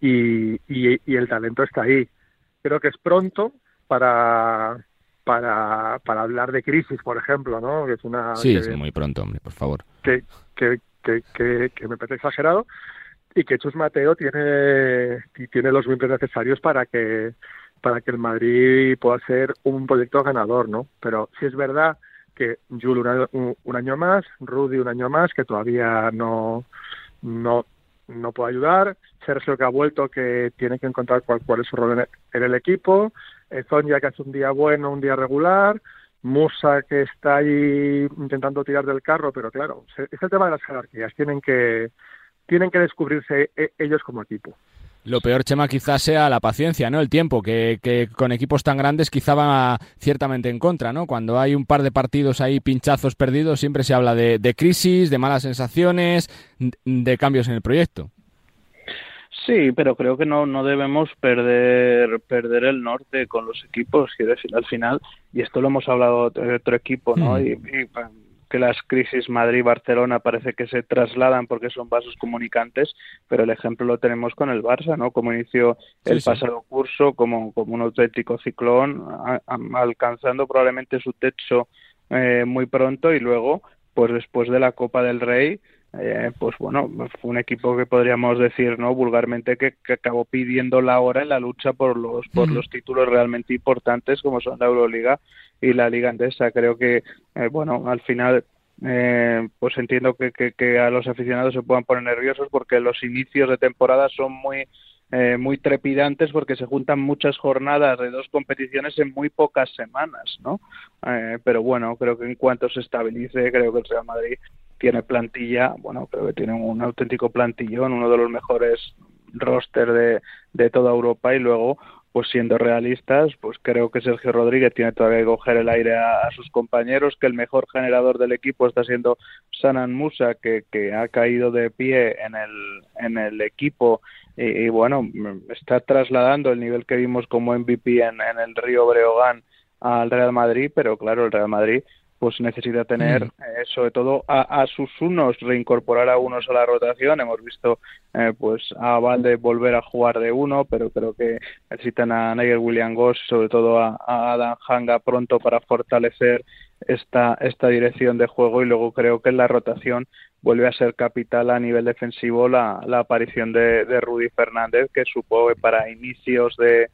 y, y el talento está ahí. Creo que es pronto para, para, para hablar de crisis, por ejemplo, ¿no? Que es una... Sí, muy pronto, hombre, por favor. Que, que, que, que, me parece exagerado y que Chus Mateo tiene, tiene los miembros necesarios para que para que el Madrid pueda ser un proyecto ganador, ¿no? Pero si es verdad que Jules un, año más, Rudy un año más, que todavía no, no, no puede ayudar, Sergio que ha vuelto, que tiene que encontrar cuál, cuál es su rol en el, equipo, eh, Zonja que hace un día bueno, un día regular, Musa que está ahí intentando tirar del carro, pero claro, es el tema de las jerarquías, tienen que, tienen que descubrirse e, ellos como equipo. Lo peor, Chema, quizás sea la paciencia, ¿no? El tiempo, que, que, con equipos tan grandes quizá va ciertamente en contra, ¿no? Cuando hay un par de partidos ahí pinchazos perdidos, siempre se habla de, de crisis, de malas sensaciones, de cambios en el proyecto. Sí, pero creo que no, no debemos perder, perder el norte con los equipos, quiero decir, al final, y esto lo hemos hablado de otro equipo, ¿no? Mm. Y, que las crisis Madrid-Barcelona parece que se trasladan porque son vasos comunicantes, pero el ejemplo lo tenemos con el Barça, ¿no? Como inició el pasado curso como, como un auténtico ciclón, alcanzando probablemente su techo eh, muy pronto y luego, pues después de la Copa del Rey, eh, pues bueno, fue un equipo que podríamos decir, ¿no? Vulgarmente que, acabó pidiendo la hora en la lucha por los por los títulos realmente importantes como son la Euroliga y la Liga Andesa. Creo que, eh, bueno, al final eh, pues entiendo que, que, a los aficionados se puedan poner nerviosos porque los inicios de temporada son muy muy trepidantes porque se juntan muchas jornadas de dos competiciones en muy pocas semanas, ¿no? pero bueno, creo que en cuanto se estabilice, creo que el Real Madrid tiene plantilla, bueno, creo que tiene un auténtico plantillón, uno de los mejores roster de, de toda Europa y luego pues siendo realistas, pues creo que Sergio Rodríguez tiene todavía que coger el aire a, sus compañeros, que el mejor generador del equipo está siendo Sanan Musa, que, ha caído de pie en el, en el equipo y, bueno, está trasladando el nivel que vimos como MVP en, en el Río Breogán al Real Madrid, pero claro, el Real Madrid pues necesita tener, mm. eh, sobre todo a, sus unos, reincorporar a unos a la rotación. Hemos visto eh, pues a Valde volver a jugar de uno, pero creo que necesitan a Nigel William Goss, sobre todo a, Adam Hanga pronto para fortalecer esta, esta dirección de juego y luego creo que en la rotación vuelve a ser capital a nivel defensivo la, la aparición de, de Rudy Fernández, que supongo que para inicios de,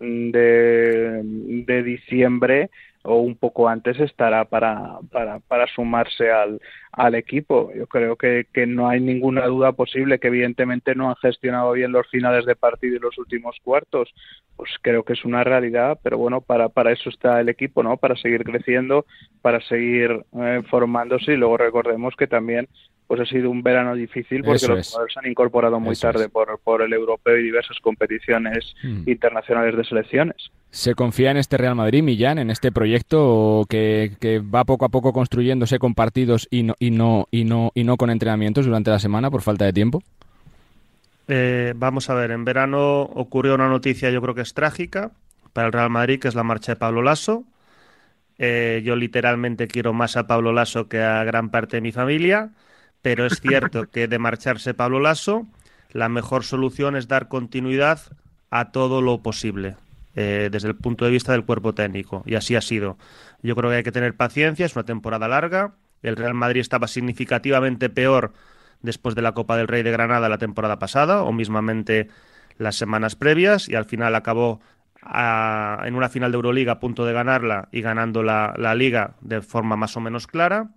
de, de diciembre o un poco antes estará para, para, para sumarse al, al equipo. Yo creo que, que no hay ninguna duda posible que evidentemente no han gestionado bien los finales de partido y los últimos cuartos. Pues creo que es una realidad, pero bueno, para, para eso está el equipo, ¿no? Para seguir creciendo, para seguir eh, formándose y luego recordemos que también pues ha sido un verano difícil porque los jugadores se han incorporado muy tarde por, por el europeo y diversas competiciones mm. internacionales de selecciones. ¿Se confía en este Real Madrid, Millán, en este proyecto que, que, va poco a poco construyéndose con partidos y no, y no, y no, y no con entrenamientos durante la semana por falta de tiempo? Eh, vamos a ver, en verano ocurrió una noticia yo creo que es trágica para el Real Madrid, que es la marcha de Pablo Lasso. Eh, yo literalmente quiero más a Pablo Lasso que a gran parte de mi familia pero es cierto que de marcharse Pablo Lasso, la mejor solución es dar continuidad a todo lo posible. Eh, desde el punto de vista del cuerpo técnico. Y así ha sido. Yo creo que hay que tener paciencia, es una temporada larga. El Real Madrid estaba significativamente peor después de la Copa del Rey de Granada la temporada pasada, o mismamente las semanas previas, y al final acabó en una final de Euroliga a punto de ganarla y ganando la, la liga de forma más o menos clara.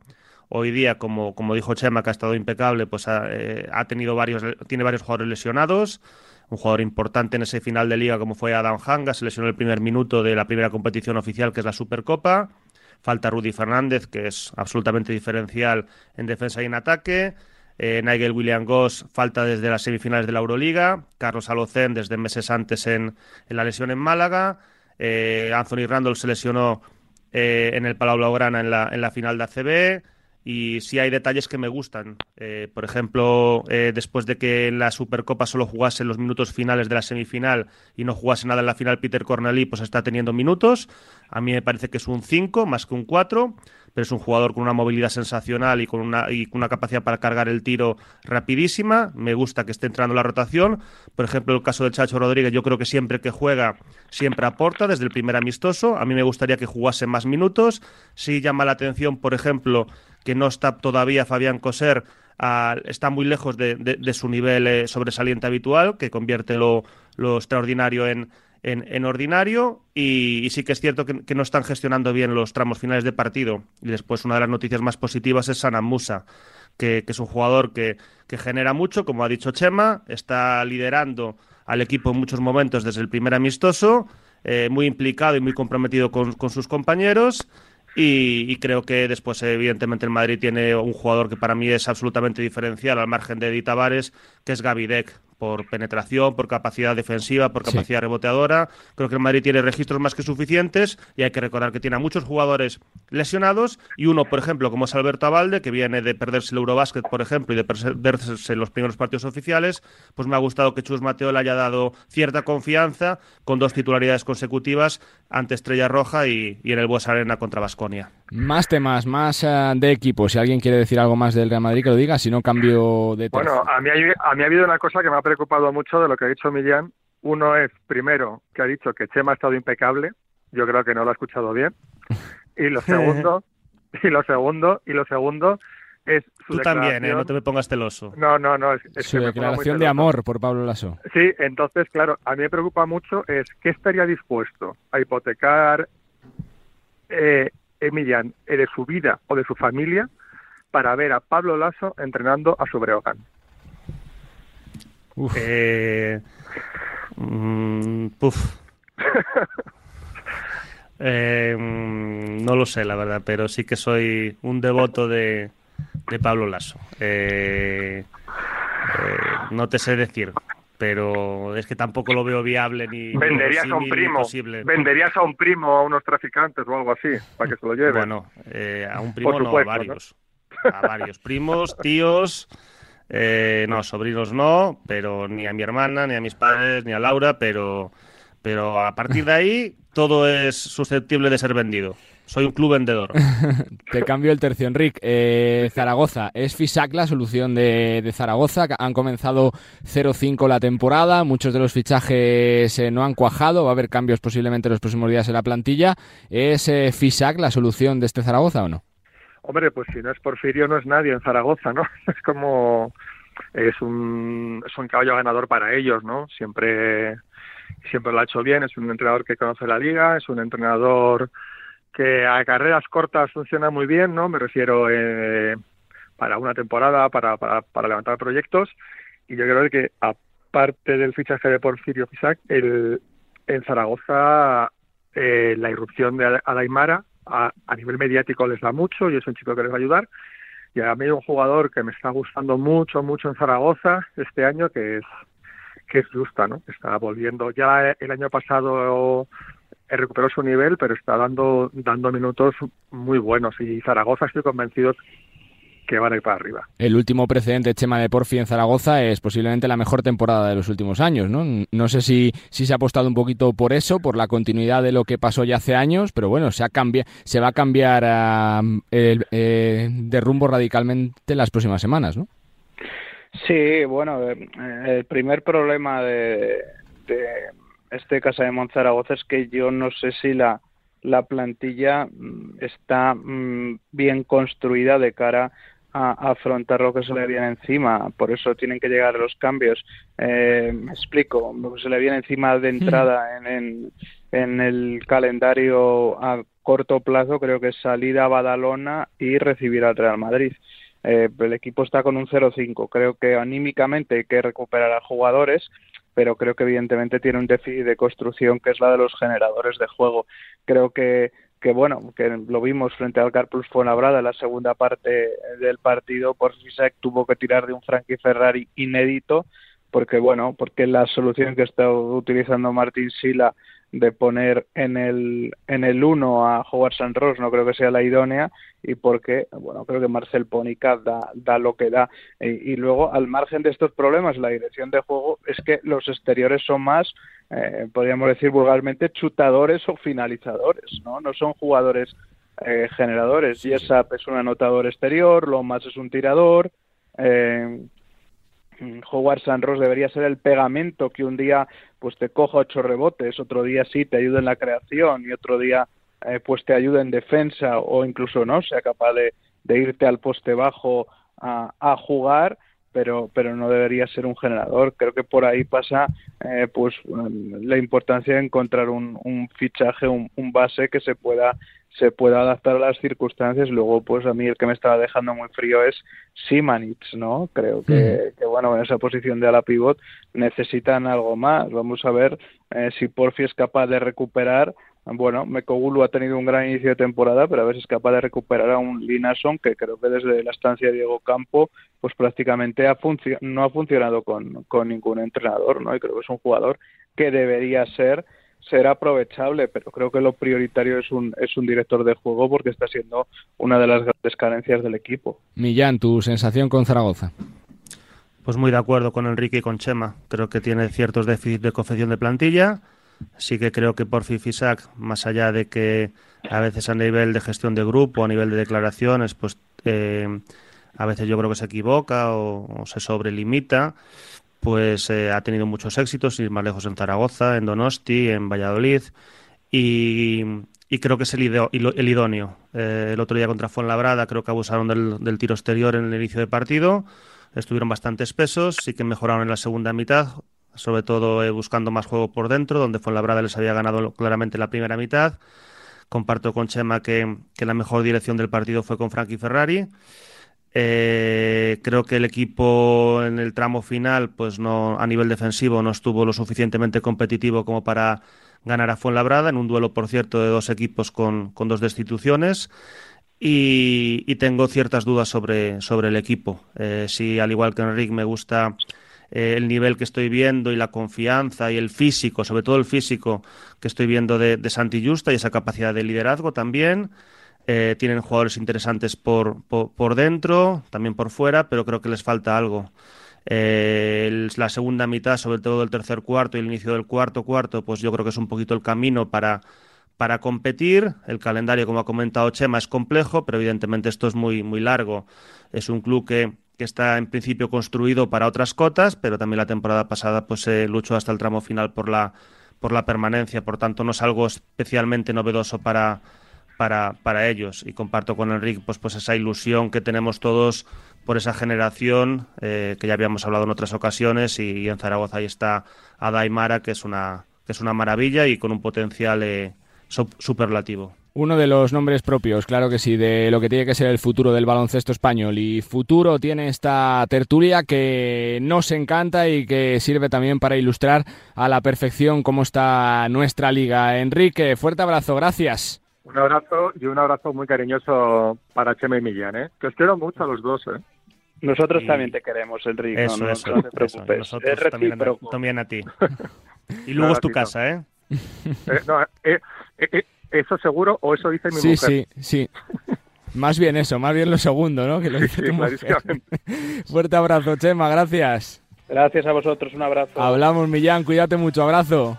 Hoy día, como, como dijo Chema, que ha estado impecable, pues ha, eh, tenido varios, tiene varios jugadores lesionados. Un jugador importante en ese final de liga como fue Adam Hanga, se lesionó el primer minuto de la primera competición oficial que es la Supercopa. Falta Rudy Fernández, que es absolutamente diferencial en defensa y en ataque. Eh, Nigel William Goss falta desde las semifinales de la Euroliga. Carlos Alocén desde meses antes en, la lesión en Málaga. Eh, Anthony Randall se lesionó en el Palau Blaugrana en la, en la final de ACB y sí hay detalles que me gustan. Eh, por ejemplo, eh, después de que en la Supercopa solo jugase los minutos finales de la semifinal y no jugase nada en la final Peter Corneli, pues está teniendo minutos. A mí me parece que es un 5 más que un 4, pero es un jugador con una movilidad sensacional y con una, y con una capacidad para cargar el tiro rapidísima. Me gusta que esté entrando la rotación. Por ejemplo, el caso de Chacho Rodríguez, yo creo que siempre que juega, siempre aporta desde el primer amistoso. A mí me gustaría que jugase más minutos. Sí llama la atención, por ejemplo, que no está todavía Fabián Coser, está muy lejos de, su nivel eh, sobresaliente habitual, que convierte lo, extraordinario en, en, ordinario y, sí que es cierto que, no están gestionando bien los tramos finales de partido. Y después una de las noticias más positivas es Sanan Musa, que, es un jugador que, genera mucho, como ha dicho Chema, está liderando al equipo en muchos momentos desde el primer amistoso, eh, muy implicado y muy comprometido con, sus compañeros. Y, creo que después, evidentemente, el Madrid tiene un jugador que para mí es absolutamente diferencial al margen de Edith Tavares, que es Gavidec por penetración, por capacidad defensiva, por capacidad reboteadora. Creo que el Madrid tiene registros más que suficientes y hay que recordar que tiene a muchos jugadores lesionados y uno, por ejemplo, como es Alberto Abalde, que viene de perderse el Eurobásquet, por ejemplo, y de perderse los primeros partidos oficiales, pues me ha gustado que Chus Mateo le haya dado cierta confianza con dos titularidades consecutivas ante Estrella Roja y, en el Bues Arena contra Basconia. Más temas, más eh, de equipo. Si alguien quiere decir algo más del Real Madrid, que lo diga, si no cambio de tema. Bueno, a mí, a mí ha habido una cosa que me ha preocupado mucho de lo que ha dicho Millán. Uno es, primero, que ha dicho que Chema ha estado impecable. Yo creo que no lo ha escuchado bien. Y lo segundo, y lo segundo, y lo segundo es su Tú también, ¿eh? no te me pongas celoso. No, no, no. Es, su declaración de amor por Pablo Lasso. Sí, entonces, claro, a mí me preocupa mucho es qué estaría dispuesto a hipotecar eh, Emilian eh, de su vida o de su familia para ver a Pablo Lasso entrenando a su Breogán. Eh, mm, eh, mm, no lo sé, la verdad, pero sí que soy un devoto de, de Pablo Lasso. Eh, no te sé decir, pero es que tampoco lo veo viable ni venderías a un primo venderías a un primo a unos traficantes o algo así para que se lo lleven bueno a un primo no a varios a varios primos tíos eh, no, sobrinos no, pero ni a mi hermana, ni a mis padres, ni a Laura, pero, pero a partir de ahí todo es susceptible de ser vendido. Soy un club vendedor. Te cambio el tercio, Enric. Eh, Zaragoza, ¿es FISAC la solución de, Zaragoza? Han comenzado 0-5 la temporada, muchos de los fichajes eh, no han cuajado, va a haber cambios posiblemente en los próximos días en la plantilla. ¿Es FISAC la solución de este Zaragoza o no? Hombre, pues si no es Porfirio no es nadie en Zaragoza, ¿no? Es como es un es un caballo ganador para ellos, ¿no? Siempre siempre lo ha hecho bien, es un entrenador que conoce la liga, es un entrenador que a carreras cortas funciona muy bien, ¿no? Me refiero eh, para una temporada, para, para, para levantar proyectos y yo creo que aparte del fichaje de Porfirio Fisac, el, en Zaragoza eh, la irrupción de Adaimara a, nivel mediático les da mucho y es un chico que les va a ayudar. Y a mí hay un jugador que me está gustando mucho, mucho en Zaragoza este año, que es que es Justa, ¿no? Está volviendo. Ya el año pasado recuperó su nivel, pero está dando dando minutos muy buenos. Y Zaragoza estoy convencido que van a ir para arriba. El último precedente, Chema de Porfi en Zaragoza, es posiblemente la mejor temporada de los últimos años, ¿no? No sé si, si se ha apostado un poquito por eso, por la continuidad de lo que pasó ya hace años, pero bueno, se, ha se va a cambiar el, eh, de rumbo radicalmente en las próximas semanas, ¿no? Sí, bueno, eh, el primer problema de, este Casa de Monzaragoza es que yo no sé si la, la plantilla mm, está mm, bien construida de cara a, afrontar lo que se le viene encima. Por eso tienen que llegar los cambios. Eh, me explico, lo que se le viene encima de entrada en, en, el calendario a corto plazo creo que es salir a Badalona y recibir al Real Madrid. Eh, el equipo está con un 0-5. Creo que anímicamente hay que recuperar a jugadores, pero creo que evidentemente tiene un déficit de construcción que es la de los generadores de juego. Creo que que bueno, que lo vimos frente al Carplus Fuenlabrada en la segunda parte del partido, por Fisek tuvo que tirar de un Frankie Ferrari inédito, porque bueno, porque la solución que está utilizando Martín Sila de poner en el en el 1 a Howard San Ross no creo que sea la idónea y porque bueno creo que Marcel Ponica da, da lo que da. Y, luego al margen de estos problemas la dirección de juego es que los exteriores son más eh, podríamos decir vulgarmente chutadores o finalizadores no no son jugadores eh, generadores. Yesap es un anotador exterior Lomas es un tirador eh, Howard San Ross debería ser el pegamento que un día pues te coja ocho rebotes, otro día sí te ayuda en la creación y otro día eh, pues te ayuda en defensa o incluso no sea capaz de, irte al poste bajo a, jugar pero pero no debería ser un generador. Creo que por ahí pasa eh, pues la importancia de encontrar un, fichaje, un, base que se pueda se pueda adaptar a las circunstancias. Luego, pues a mí el que me estaba dejando muy frío es Simanich, ¿no? Creo que, que bueno, en esa posición de ala pivot necesitan algo más. Vamos a ver eh, si Porfi es capaz de recuperar bueno, Mekogulu ha tenido un gran inicio de temporada, pero a veces es capaz de recuperar a un Linason que creo que desde la estancia de Diego Campo, pues prácticamente ha no ha funcionado con, con ningún entrenador, ¿no? Y creo que es un jugador que debería ser ser aprovechable, pero creo que lo prioritario es un, es un director de juego porque está siendo una de las grandes carencias del equipo. Millán, ¿tu sensación con Zaragoza? Pues muy de acuerdo con Enrique y con Chema. Creo que tiene ciertos déficits de confección de plantilla sí que creo que por Fisac, más allá de que a veces a nivel de gestión de grupo, a nivel de declaraciones, pues eh, a veces yo creo que se equivoca o, se sobrelimita, pues eh, ha tenido muchos éxitos, ir más lejos en Zaragoza, en Donosti, en Valladolid, y, creo que es el, idóneo. Eh, el otro día contra Fuenlabrada creo que abusaron del, tiro exterior en el inicio de partido, estuvieron bastante espesos, sí que mejoraron en la segunda mitad, sobre todo eh, buscando más juego por dentro, donde Fuenlabrada les había ganado claramente la primera mitad. Comparto con Chema que, la mejor dirección del partido fue con Frankie Ferrari. Eh, creo que el equipo en el tramo final, pues no a nivel defensivo, no estuvo lo suficientemente competitivo como para ganar a Fuenlabrada, en un duelo, por cierto, de dos equipos con, dos destituciones. Y, tengo ciertas dudas sobre, sobre el equipo. Eh, si, al igual que Enrique, me gusta eh, el nivel que estoy viendo y la confianza y el físico, sobre todo el físico que estoy viendo de, de Santi Justa y esa capacidad de liderazgo también. Eh, tienen jugadores interesantes por, por, dentro, también por fuera, pero creo que les falta algo. Eh, la segunda mitad, sobre todo el tercer cuarto y el inicio del cuarto cuarto, pues yo creo que es un poquito el camino para, para competir. El calendario, como ha comentado Chema, es complejo, pero evidentemente esto es muy, muy largo. Es un club que, que está en principio construido para otras cotas, pero también la temporada pasada pues se luchó hasta el tramo final por la por la permanencia, por tanto no es algo especialmente novedoso para, para, para ellos. Y comparto con Enrique pues, pues esa ilusión que tenemos todos por esa generación eh, que ya habíamos hablado en otras ocasiones y, en Zaragoza ahí está Adaimara que es una que es una maravilla y con un potencial eh, superlativo. Uno de los nombres propios, claro que sí, de lo que tiene que ser el futuro del baloncesto español. Y futuro tiene esta tertulia que nos encanta y que sirve también para ilustrar a la perfección cómo está nuestra liga. Enrique, fuerte abrazo, gracias. Un abrazo y un abrazo muy cariñoso para Chema y Millán, ¿eh? que os quiero mucho a los dos. ¿eh? Nosotros también te queremos, Enrique. Eso, no, eso, no te preocupes. Nosotros también, también, a ti. Y luego es tu casa, ¿eh? eh no, eh, eh eso seguro o eso dice mi mujer. Sí, sí, sí. Más bien eso, más bien lo segundo, ¿no? Que lo dice tu mujer. Fuerte abrazo, Chema, gracias. Gracias a vosotros, un abrazo. Hablamos, Millán, cuídate mucho, abrazo.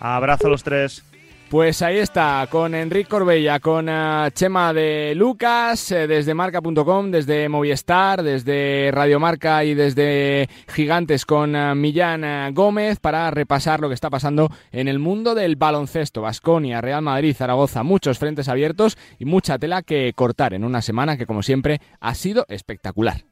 Abrazo a los tres. Pues ahí está, con Enrique Corbella, con eh, Chema de Lucas, eh, desde marca.com, desde Movistar, desde Radio Marca y desde Gigantes con uh, Millán Gómez para repasar lo que está pasando en el mundo del baloncesto. Basconia, Real Madrid, Zaragoza, muchos frentes abiertos y mucha tela que cortar en una semana que, como siempre, ha sido espectacular.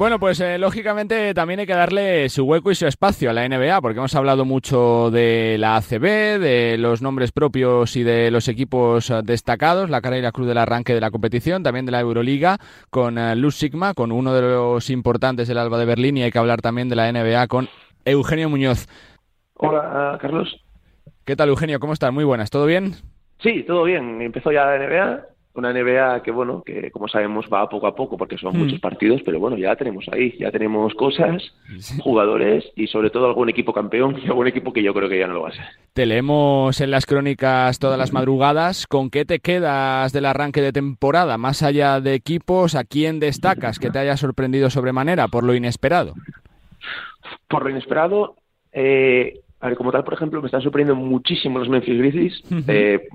Bueno, pues eh, lógicamente también hay que darle su hueco y su espacio a la NBA, porque hemos hablado mucho de la ACB, de los nombres propios y de los equipos eh, destacados, la cara y la cruz del arranque de la competición, también de la Euroliga, con uh, Luz Sigma, con uno de los importantes del Alba de Berlín, y hay que hablar también de la NBA con Eugenio Muñoz. Hola, Carlos. ¿Qué tal, Eugenio? ¿Cómo estás? Muy buenas, ¿todo bien? Sí, todo bien. Empezó ya la NBA una NBA que, bueno, que como sabemos va poco a poco porque son hmm. muchos partidos, pero bueno, ya tenemos ahí, ya tenemos cosas, jugadores y sobre todo algún equipo campeón y algún equipo que yo creo que ya no lo va a ser. Te leemos en las crónicas todas las madrugadas. ¿Con qué te quedas del arranque de temporada? Más allá de equipos, ¿a quién destacas que te haya sorprendido sobremanera por lo inesperado? Por lo inesperado, eh, a ver, como tal, por ejemplo, me están sorprendiendo muchísimo los Memphis Grizzlies. eh,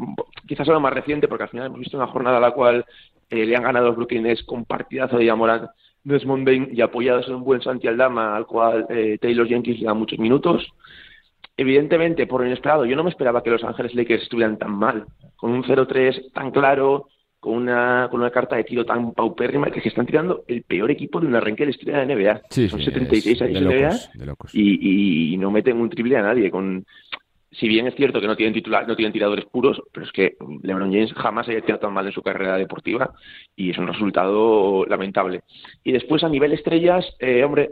quizás ahora más reciente, porque al final hemos visto una jornada a la cual eh, le han ganado los Brooklyn Nets con partidazo de Yamoran Desmond Bain y apoyados en un buen Santi Aldama, al cual eh, Taylor Jenkins le da muchos minutos. Evidentemente, por inesperado, yo no me esperaba que los Ángeles Lakers estuvieran tan mal, con un 0-3 tan claro, con una, con una carta de tiro tan paupérrima que se están tirando el peor equipo de un arranque de la historia de NBA. Son 76 años de, NBA Y, y, no meten un triple a nadie. Con, si bien es cierto que no tienen titular, no tienen tiradores puros, pero es que LeBron James jamás haya tirado tan mal en su carrera deportiva y es un resultado lamentable. Y después a nivel estrellas, eh, hombre,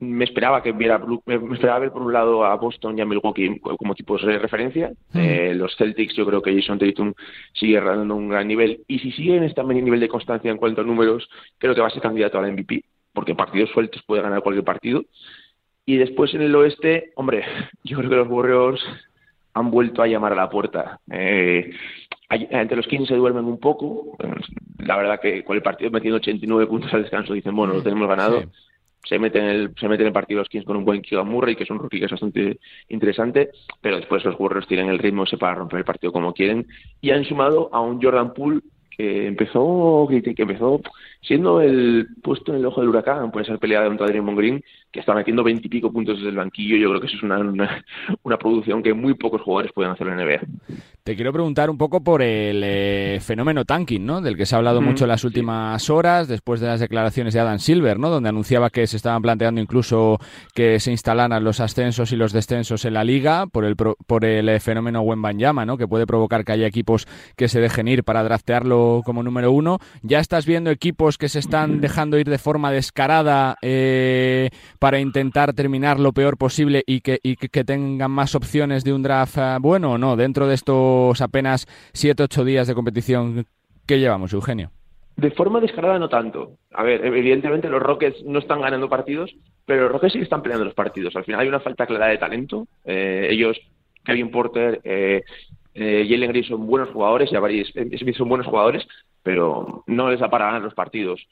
me esperaba que viera me esperaba ver por un lado a Boston y a Milwaukee como tipos de referencia. Eh, los Celtics yo creo que Jason Tatum sigue dando un gran nivel. Y si sigue en este nivel de constancia en cuanto a números creo que va a ser candidato al MVP porque partidos sueltos puede ganar cualquier partido. Y después en el oeste hombre yo creo que los Warriors han vuelto a llamar a la puerta. Eh, entre los 15 se duermen un poco. La verdad que con el partido metiendo 89 puntos al descanso dicen bueno lo tenemos ganado se mete en el, se mete en el partido los Kings con un buen Keegan Murray, que es un rookie que es bastante interesante, pero después los Warriors tienen el ritmo ese para romper el partido como quieren y han sumado a un Jordan Poole que empezó que empezó siendo el puesto en el ojo del huracán por esa pelea contra Draymond Green que está metiendo veintipico puntos desde el banquillo yo creo que eso es una, una, producción que muy pocos jugadores pueden hacer en la NBA te quiero preguntar un poco por el eh, fenómeno tanking ¿no? del que se ha hablado mucho en las últimas horas después de las declaraciones de Adam Silver ¿no? donde anunciaba que se estaban planteando incluso que se instalaran los ascensos y los descensos en la liga por el por el eh, fenómeno Wembanyama ¿no? que puede provocar que haya equipos que se dejen ir para draftearlo como, número uno. Ya estás viendo equipos que se están dejando ir de forma descarada eh, para intentar terminar lo peor posible y que, tengan más opciones de un draft eh, bueno o no, dentro de estos apenas 7-8 días de competición que llevamos, Eugenio. De forma descarada no tanto. A ver, evidentemente los Rockets no están ganando partidos, pero los Rockets sí están peleando los partidos. Al final hay una falta clara de talento. Eh, ellos, Kevin Porter, eh, eh, Jalen Green son buenos jugadores y Avaris Smith son buenos jugadores, pero no les da para ganar los partidos.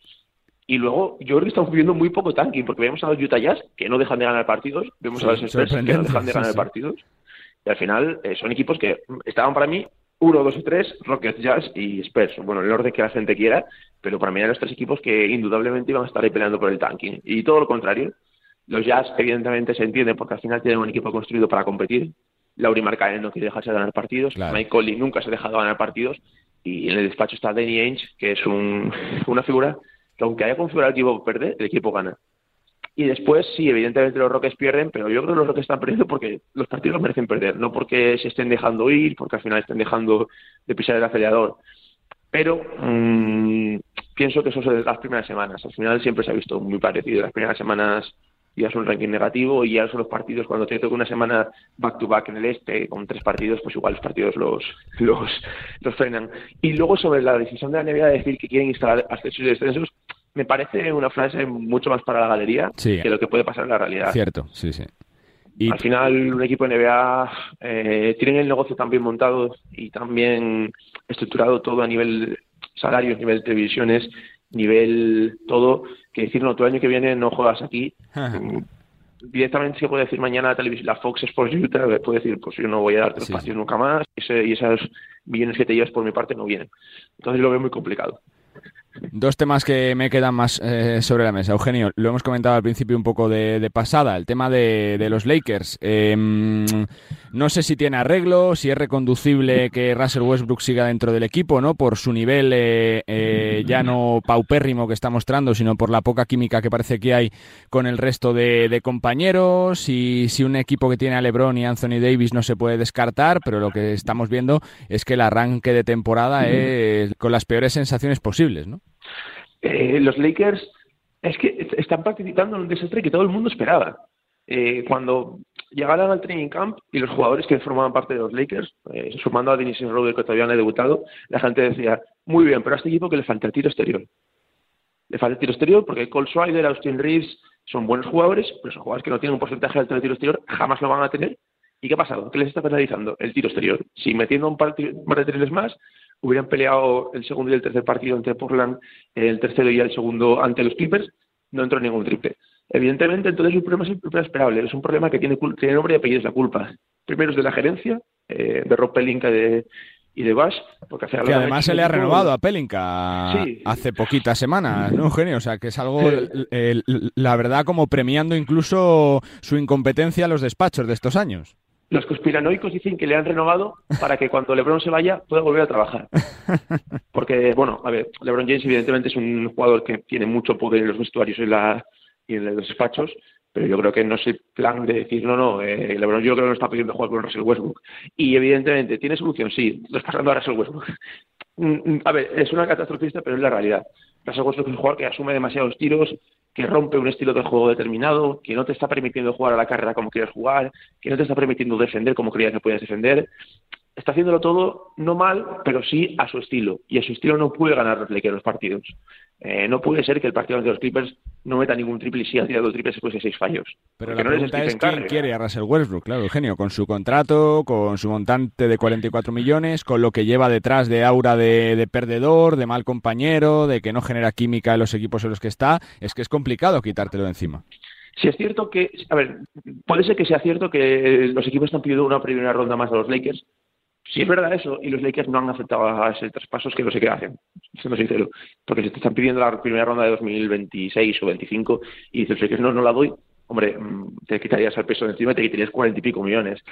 Y luego, yo creo que estamos viviendo muy poco tanking, porque vemos a los Utah Jazz que no dejan de ganar partidos, vemos a los Spurs que no dejan de ganar partidos, y al final eh, son equipos que estaban para mí uno, dos y tres, Rockets, Jazz y Spurs. Bueno, el orden que la gente quiera, pero para mí eran los tres equipos que indudablemente iban a estar ahí peleando por el tanking. Y todo lo contrario, los Jazz evidentemente se entienden porque al final tienen un equipo construido para competir, Lauri Markkanen no quiere dejarse de ganar partidos, Mike Conley nunca se ha dejado de ganar partidos y en el despacho está Danny Ainge, que es un, una figura que aunque haya configurado el equipo perder, el equipo gana. Y después, sí, evidentemente los Rockets pierden, pero yo creo que los Rockets están perdiendo porque los partidos merecen perder, no porque se estén dejando ir, porque al final estén dejando de pisar el acelerador. Pero mmm, pienso que eso es las primeras semanas. Al final siempre se ha visto muy parecido. Las primeras semanas ya es un ranking negativo y ya son los partidos cuando te toca una semana back to back en el este con tres partidos pues igual los partidos los los, los frenan. Y luego sobre la decisión de la NBA de decir que quieren instalar ascensos y descensos me parece una frase mucho más para la galería que lo que puede pasar en la realidad. Cierto sí sí. Al final, un equipo de NBA eh, tiene el negocio tan bien montado y tan bien estructurado todo a nivel salarios, nivel televisiones, nivel todo, que decir, no, tú el año que viene no juegas aquí. Directamente se puede decir mañana la televisión, la Fox Sports Utah, puede decir, pues yo no voy a darte los partidos nunca más, y esos millones que te llevas por mi parte no vienen. Entonces lo veo muy complicado. Dos temas que me quedan más eh, sobre la mesa. Eugenio, lo hemos comentado al principio un poco de, pasada, el tema de, los Lakers. Em, no sé si tiene arreglo, si es reconducible que Russell Westbrook siga dentro del equipo, ¿no? Por su nivel eh, eh, ya no paupérrimo que está mostrando, sino por la poca química que parece que hay con el resto de, compañeros. Y si un equipo que tiene a LeBron y Anthony Davis no se puede descartar, pero lo que estamos viendo es que el arranque de temporada es con las peores sensaciones posibles, ¿no? Eh, los Lakers es que están participando en un desastre que todo el mundo esperaba. Eh, cuando llegaron al training camp y los jugadores que formaban parte de los Lakers, eh, sumando a Dennis Schroeder que todavía no ha debutado, la gente decía, muy bien, pero a este equipo que le falta el tiro exterior. Le falta el tiro exterior porque Cole Schreider, Austin Reeves son buenos jugadores, pero son jugadores que no tienen un porcentaje alto de tiro exterior, jamás lo van a tener. ¿Y qué ha pasado? ¿Qué les está penalizando? El tiro exterior. Si metiendo un par de triles más, hubieran peleado el segundo y el tercer partido ante Portland, el tercero y el segundo ante los Clippers, no entró ningún triple. Evidentemente, entonces un problema es esperable, es un problema que tiene, tiene nombre y apellido, es la culpa. Primero es de la gerencia, eh, de Rob Pelinka de, y de Bash, porque que además se le ha renovado a Pelinka hace poquitas semanas, ¿no, Eugenio? O sea, que es algo, la verdad, como premiando incluso su incompetencia a los despachos de estos años. Los conspiranoicos dicen que le han renovado para que cuando LeBron se vaya pueda volver a trabajar. Porque, bueno, a ver, LeBron James evidentemente es un jugador que tiene mucho poder en los vestuarios y, la, y en los despachos, pero yo creo que no es el plan de decir, no, no, eh, LeBron yo creo que no está pidiendo jugar con Russell Westbrook. Y evidentemente, ¿tiene solución? Sí, lo está pasando a Russell Westbrook. Mm, mm, a ver, es una catastrofista, pero es la realidad. Russell Westbrook es un jugador que asume demasiados tiros, que rompe un estilo de juego determinado, que no te está permitiendo jugar a la carrera como quieres jugar, que no te está permitiendo defender como creías que podías defender está haciéndolo todo no mal, pero sí a su estilo. Y a su estilo no puede ganar los Lakers los partidos. Eh, no puede ser que el partido de los Clippers no meta ningún triple y si ha tirado triples después de seis fallos. Pero la pregunta es, quién quiere a Russell Westbrook, claro, Eugenio, con su contrato, con su montante de 44 millones, con lo que lleva detrás de aura de, de perdedor, de mal compañero, de que no genera química en los equipos en los que está, es que es complicado quitártelo de encima. Si es cierto que, a ver, puede ser que sea cierto que los equipos están pidiendo una primera ronda más a los Lakers, si es verdad eso, y los Lakers no han aceptado a ese traspaso, es que no sé qué hacen, siendo sincero. Porque si te están pidiendo la primera ronda de 2026 o 25 y dices, los Lakers no, no la doy, hombre, mm, te quitarías el peso de encima y te quitarías cuarenta y pico millones.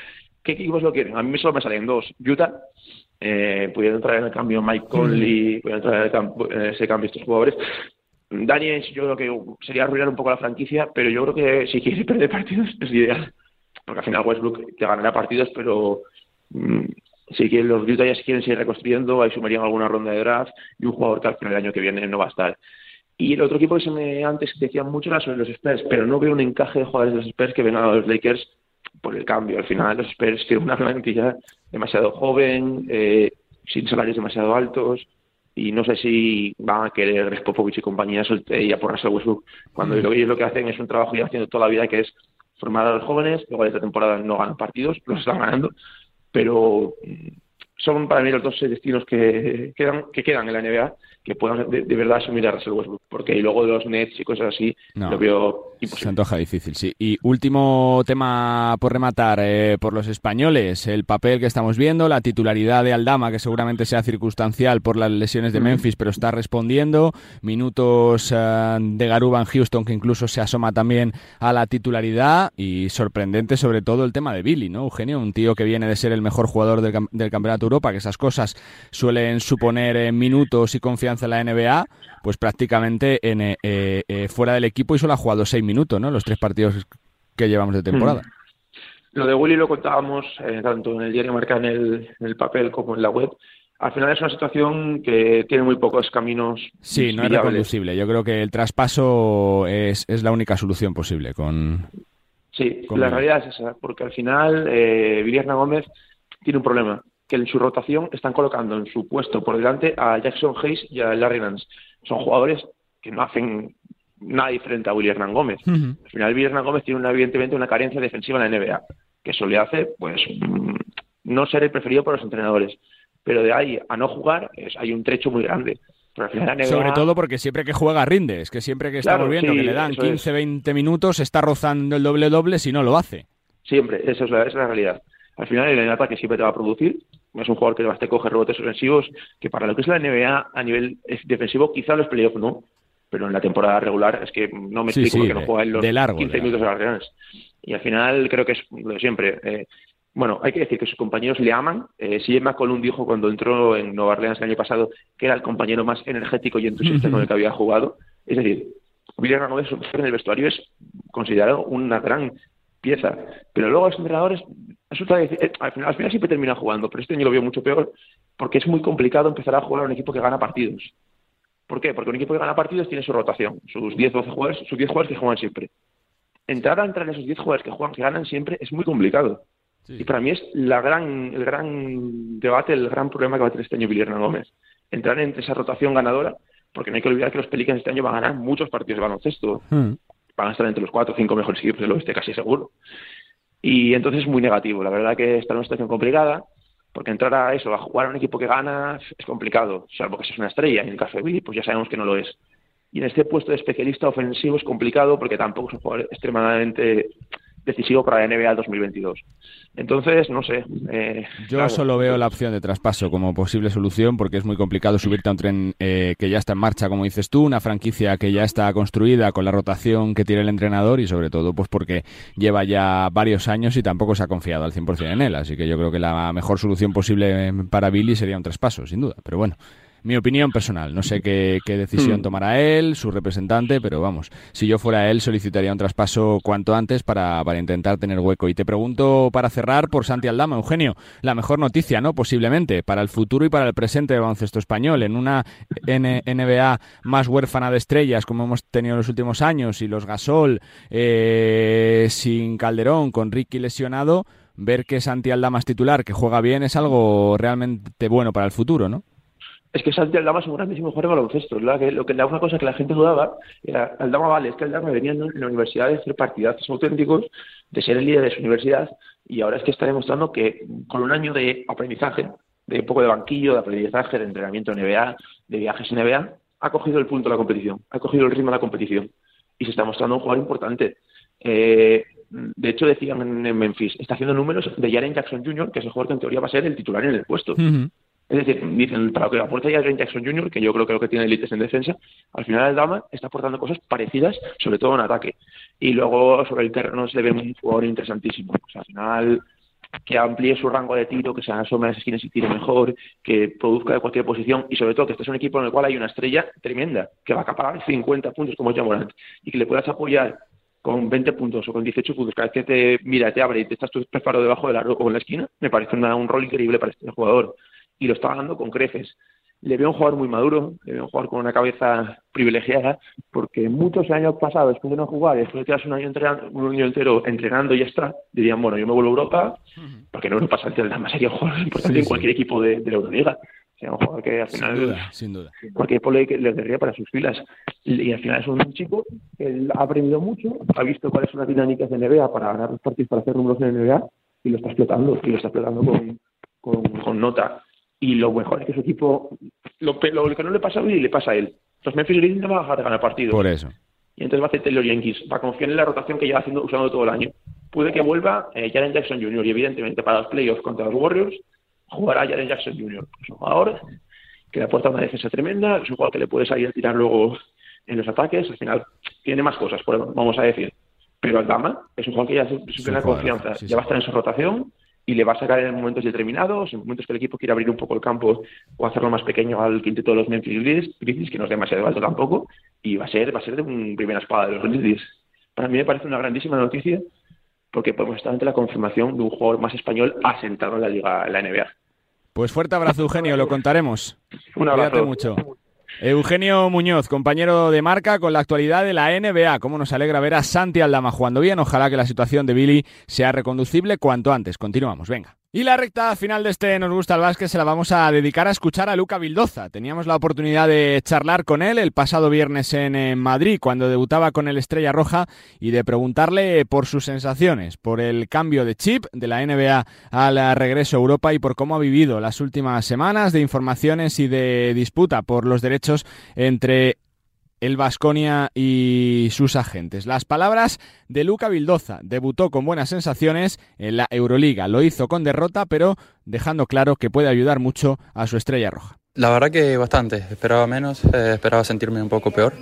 ¿Qué equipos lo quieren? A mí solo me salen dos. Utah, eh, pudieron traer en el cambio Mike Conley, pudieron traer en ese cambio estos jugadores. Daniels, yo creo que sería arruinar un poco la franquicia, pero yo creo que si quieres perder partidos es ideal. Porque al final Westbrook te ganará partidos, pero mm, si quieren, los Utah ya si quieren seguir reconstruyendo, ahí sumarían alguna ronda de draft y un jugador que al final del año que viene no va a estar. Y el otro equipo que se me antes decía mucho era sobre los Spurs, pero no veo un encaje de jugadores de los Spurs que vengan a los Lakers por el cambio. Al final los Spurs tienen una plantilla demasiado joven, eh, sin salarios demasiado altos, y no sé si van a querer Popovich y compañía y a por Russell Westbrook, cuando mm. ellos lo que hacen es un trabajo ya haciendo toda la vida que es formar a los jóvenes, luego esta temporada no ganan partidos, los están ganando, pero son para mí los dos destinos que quedan, que quedan en la NBA que puedan de, verdad asumir a Russell Westbrook, porque luego de los Nets y cosas así lo veo imposible. Se antoja difícil, sí. Y último tema por rematar, eh, por los españoles, el papel que estamos viendo, la titularidad de Aldama, que seguramente sea circunstancial por las lesiones de Memphis, pero está respondiendo, minutos eh, de Garuba en Houston, que incluso se asoma también a la titularidad, y sorprendente sobre todo el tema de Billy, ¿no, Eugenio? Un tío que viene de ser el mejor jugador del, del Campeonato Europa, que esas cosas suelen suponer eh, minutos y confianza en la NBA, pues prácticamente en, eh, eh, fuera del equipo y solo ha jugado seis minutos, ¿no? Los tres partidos que llevamos de temporada. Hmm. Lo de Willy lo contábamos eh, tanto en el diario Marca en el, en el papel como en la web. Al final es una situación que tiene muy pocos caminos. Sí, no es reconducible. Yo creo que el traspaso es, es la única solución posible con. Sí, la realidad es esa, porque al final eh, Gómez tiene un problema que en su rotación están colocando en su puesto por delante a Jackson Hayes y a Larry Nance. Son jugadores que no hacen nada diferente a Willy Hernán Gómez. Al final, Willy Hernán Gómez tiene una, evidentemente una carencia defensiva en la NBA, que eso le hace pues mm, no ser el preferido por los entrenadores. Pero de ahí a no jugar es, hay un trecho muy grande. Sobre todo porque siempre que juega rinde, es que siempre que estamos viendo que le dan 15, 20 minutos está rozando el doble-doble si no lo hace. Siempre, esa es la, esa es la realidad. Al final el ataque siempre te va a producir es un jugador que te coge rebotes ofensivos, que para lo que es la NBA a nivel defensivo, quizá los playoffs no, pero en la temporada regular es que no me explico que no juega en los 15 minutos de las reales. Y al final creo que es lo de siempre. Eh, bueno, hay que decir que sus compañeros le aman. Eh, si Emma Colum dijo cuando entró en Nueva Orleans el año pasado que era el compañero más energético y entusiasta con el que había jugado. Es decir, William Ramírez en el vestuario es considerado una gran pieza. Pero luego los entrenadores resulta eh, al, final, siempre termina jugando, pero este año lo veo mucho peor porque es muy complicado empezar a jugar a un equipo que gana partidos. ¿Por qué? Porque un equipo que gana partidos tiene su rotación, sus 10, 12 jugadores, sus 10 jugadores que juegan siempre. Entrar a entrar en esos 10 jugadores que juegan, que ganan siempre, es muy complicado. Y para mí es la gran, el gran debate, el gran problema que va a tener este año Villarreal Gómez. Entrar en esa rotación ganadora, porque no hay que olvidar que los Pelicans este año van a ganar muchos partidos de baloncesto. Hmm. Van a estar entre los 4 o 5 mejores equipos del oeste, casi seguro. Y entonces es muy negativo. La verdad que está en una situación complicada, porque entrar a eso, a jugar a un equipo que gana, es complicado, salvo que seas una estrella. En el caso de Billy, pues ya sabemos que no lo es. Y en este puesto de especialista ofensivo es complicado porque tampoco es un jugador extremadamente decisivo para la NBA 2022. Entonces, no sé. Eh, Yo solo veo la opción de traspaso como posible solución porque es muy complicado subirte a un tren eh, que ya está en marcha, como dices tú, una franquicia que ya está construida con la rotación que tiene el entrenador y sobre todo pues porque lleva ya varios años y tampoco se ha confiado al 100% en él. Así que yo creo que la mejor solución posible para Billy sería un traspaso, sin duda. Pero bueno, mi opinión personal. No sé qué, decisión hmm. tomará él, su representante, pero vamos, si yo fuera él solicitaría un traspaso cuanto antes para, para intentar tener hueco. Y te pregunto para cerrar por Santi Aldama, Eugenio, la mejor noticia, ¿no? Posiblemente, para el futuro y para el presente de baloncesto español, en una NBA más huérfana de estrellas como hemos tenido en los últimos años y los Gasol eh, sin Calderón, con Ricky lesionado, ver que Santi Aldama es titular, que juega bien, es algo realmente bueno para el futuro, ¿no? Es que Santi Aldama es un grandísimo jugador de baloncesto. Que, lo que la una cosa que la gente dudaba era, Aldama vale, es que Aldama venía en la universidad de hacer partidazos auténticos, de ser el líder de su universidad, y ahora es que está demostrando que con un año de aprendizaje, de un poco de banquillo, de aprendizaje, de entrenamiento en NBA, de viajes en NBA, ha cogido el punto de la competición, ha cogido el ritmo de la competición, y se está mostrando un jugador importante. Eh, de hecho, decían en Memphis, está haciendo números de Jaren Jackson Jr., que es el jugador que en teoría va a ser el titular en el puesto. Es decir, dicen, para que aporta ya Jackson Jr., que yo creo que lo que tiene élites en defensa, al final el Dama está aportando cosas parecidas, sobre todo en ataque. Y luego sobre el terreno se le ve un jugador interesantísimo. Al final que amplíe su rango de tiro, que se asome a las esquinas y tire mejor, que produzca de cualquier posición y sobre todo que este es un equipo en el cual hay una estrella tremenda, que va a acaparar 50 puntos como es Morant y que le puedas apoyar con 20 puntos o con 18 puntos cada vez que te mira, te abre y te estás tú preparado debajo del aro o en la esquina, me parece un rol increíble para este jugador y lo está ganando con creces. Le veo un jugador muy maduro, le veo un jugador con una cabeza privilegiada, porque muchos años pasados, después de no jugar, después de quedarse un año, entrenando, un año entero entrenando y ya está, dirían, bueno, yo me vuelvo a Europa, porque en Europa más sería un jugador importante en cualquier equipo de, la Euroliga. Sería un jugador que al final, sin duda, cualquier equipo le, le querría para sus filas. Y, al final es un chico que ha aprendido mucho, ha visto cuáles son las dinámicas de NBA para ganar los partidos, para hacer números en NBA, y lo está explotando, y lo está explotando con, con, con nota y lo mejor es que su equipo, lo, lo, que no le pasa a Billy le pasa a él. Los Memphis Grizzlies no van a dejar de ganar partidos. Por eso. Y entonces va a hacer Taylor Yankees, va a confiar en la rotación que lleva haciendo, usando todo el año. Puede que vuelva eh, Jaren Jackson Jr. y evidentemente para los playoffs contra los Warriors jugará Jaren Jackson Jr. Es un jugador que le aporta una defensa tremenda, es un jugador que le puede salir a tirar luego en los ataques, al final tiene más cosas, vamos a decir. Pero Aldama es un jugador que ya tiene confianza, ya va a estar en su rotación y le va a sacar en momentos determinados, en momentos que el equipo quiere abrir un poco el campo o hacerlo más pequeño al quinteto de los Memphis Grizzlies, que no es demasiado alto tampoco, y va a ser, va a ser de una primera espada de los Grizzlies. Para mí me parece una grandísima noticia porque podemos estar ante la confirmación de un jugador más español asentado en la liga, en la NBA. Pues fuerte abrazo, Eugenio, lo contaremos. Un abrazo. Cuídate mucho. Eugenio Muñoz, compañero de marca con la actualidad de la NBA. Cómo nos alegra ver a Santi Aldama jugando bien. Ojalá que la situación de Billy sea reconducible cuanto antes. Continuamos, venga. Y la recta final de este Nos gusta el básquet se la vamos a dedicar a escuchar a Luca Vildoza. Teníamos la oportunidad de charlar con él el pasado viernes en, Madrid cuando debutaba con el Estrella Roja y de preguntarle por sus sensaciones, por el cambio de chip de la NBA al regreso a Europa y por cómo ha vivido las últimas semanas de informaciones y de disputa por los derechos entre el Vasconia y sus agentes. Las palabras de Luca Vildoza. Debutó con buenas sensaciones en la Euroliga. Lo hizo con derrota, pero dejando claro que puede ayudar mucho a su estrella roja. La verdad que bastante. Esperaba menos, eh, esperaba sentirme un poco peor.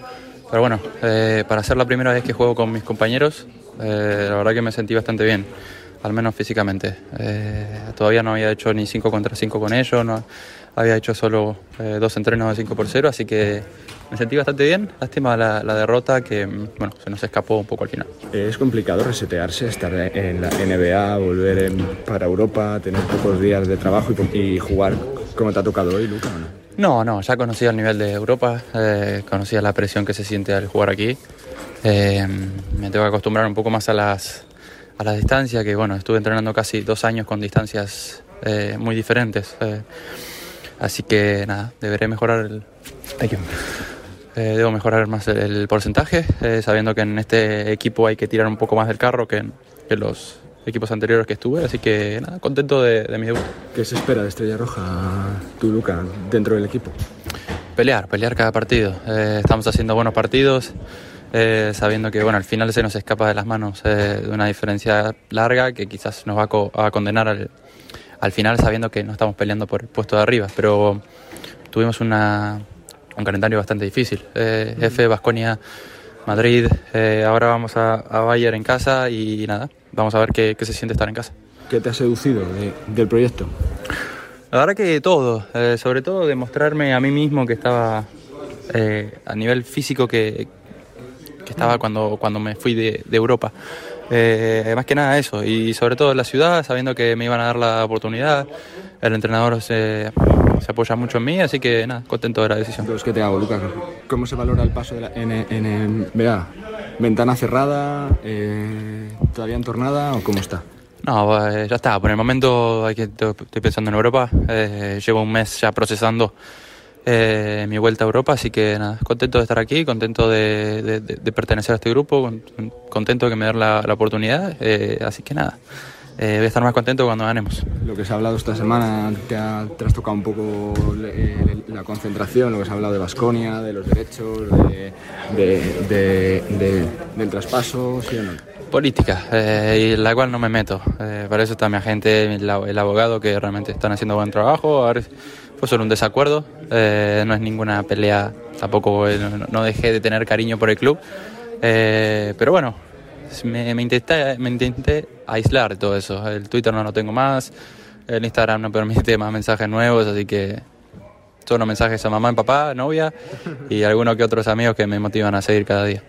Pero bueno, eh, para ser la primera vez que juego con mis compañeros, eh, la verdad que me sentí bastante bien, al menos físicamente. todavía no había hecho ni 5 contra 5 con ellos, no había hecho solo dos entrenos de 5 por 0, así que me sentí bastante bien. Lástima la, derrota que bueno, se nos escapó un poco al final. Es complicado resetearse, estar en la NBA, volver para Europa, tener pocos días de trabajo y, jugar como te ha tocado hoy, Luca. ¿no? no, ya conocía el nivel de Europa, eh, conocía la presión que se siente al jugar aquí. Eh, me tengo que acostumbrar un poco más a las, a las distancias, que bueno, estuve entrenando casi dos años con distancias eh, muy diferentes. así que nada, deberé mejorar el... Eh, debo mejorar más el, porcentaje, eh, sabiendo que en este equipo hay que tirar un poco más del carro que en, los equipos anteriores que estuve, así que nada, contento de, mi debut. ¿Qué se espera de Estrella Roja, tú, Luca, dentro del equipo? Pelear, pelear cada partido. Eh, estamos haciendo buenos partidos, eh, sabiendo que bueno, al final se nos escapa de las manos eh, de una diferencia larga que quizás nos va a, condenar al, final sabiendo que no estamos peleando por el puesto de arriba, pero tuvimos una, un calendario bastante difícil. Eh, F, Basconia, Madrid, ahora vamos a, Bayern en casa y, nada, vamos a ver qué, se siente estar en casa. ¿Qué te ha seducido del proyecto? La verdad que todo, sobre todo demostrarme a mí mismo que estaba a nivel físico que, que estaba cuando, cuando me fui de, Europa. Eh, más que nada eso, y sobre todo en la ciudad, sabiendo que me iban a dar la oportunidad. El entrenador se, se apoya mucho en mí, así que nada, contento de la decisión. Entonces, ¿qué te hago, Lucas? ¿Cómo se valora el paso de la, en, en, ventana cerrada, eh, todavía entornada o cómo está? No, eh, ya está. Por el momento hay que, estoy pensando en Europa. llevo un mes ya procesando eh, mi vuelta a Europa, así que nada, contento de estar aquí, contento de, pertenecer a este grupo, contento de que me den la, oportunidad, eh, así que nada. Eh, voy a estar más contento cuando ganemos. Lo que se ha hablado esta semana, te, ha, trastocado un poco la concentración, lo que se ha hablado de Basconia, de los derechos, del traspaso, ¿sí o no? Política, y la cual no me meto. para eso está mi agente, el, abogado, que realmente están haciendo buen trabajo. A ver, fue solo un desacuerdo, eh, no es ninguna pelea, tampoco eh, no, dejé de tener cariño por el club, eh, pero bueno, me, intenté, me intenté aislar todo eso, el Twitter no lo tengo más, el Instagram no permite más mensajes nuevos, así que solo mensajes a mamá y papá, novia y algunos que otros amigos que me motivan a seguir cada día.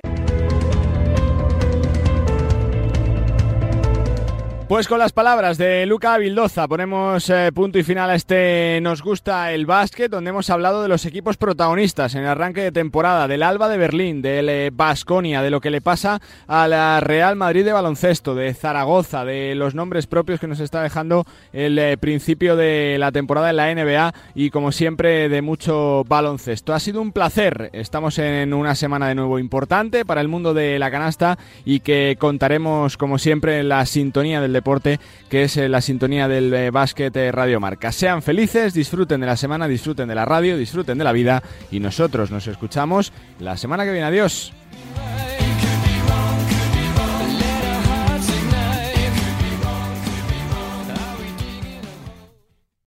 Pues con las palabras de Luca Vildoza ponemos eh, punto y final a este Nos gusta el básquet, donde hemos hablado de los equipos protagonistas en el arranque de temporada, del Alba de Berlín, del Basconia, de lo que le pasa a la Real Madrid de baloncesto, de Zaragoza, de los nombres propios que nos está dejando el eh, principio de la temporada en la NBA y como siempre de mucho baloncesto. Ha sido un placer, estamos en una semana de nuevo importante para el mundo de la canasta y que contaremos como siempre en la sintonía del deporte, que es eh, la sintonía del eh, básquet eh, Radio Marca. Sean felices, disfruten de la semana, disfruten de la radio, disfruten de la vida y nosotros nos escuchamos la semana que viene. Adiós.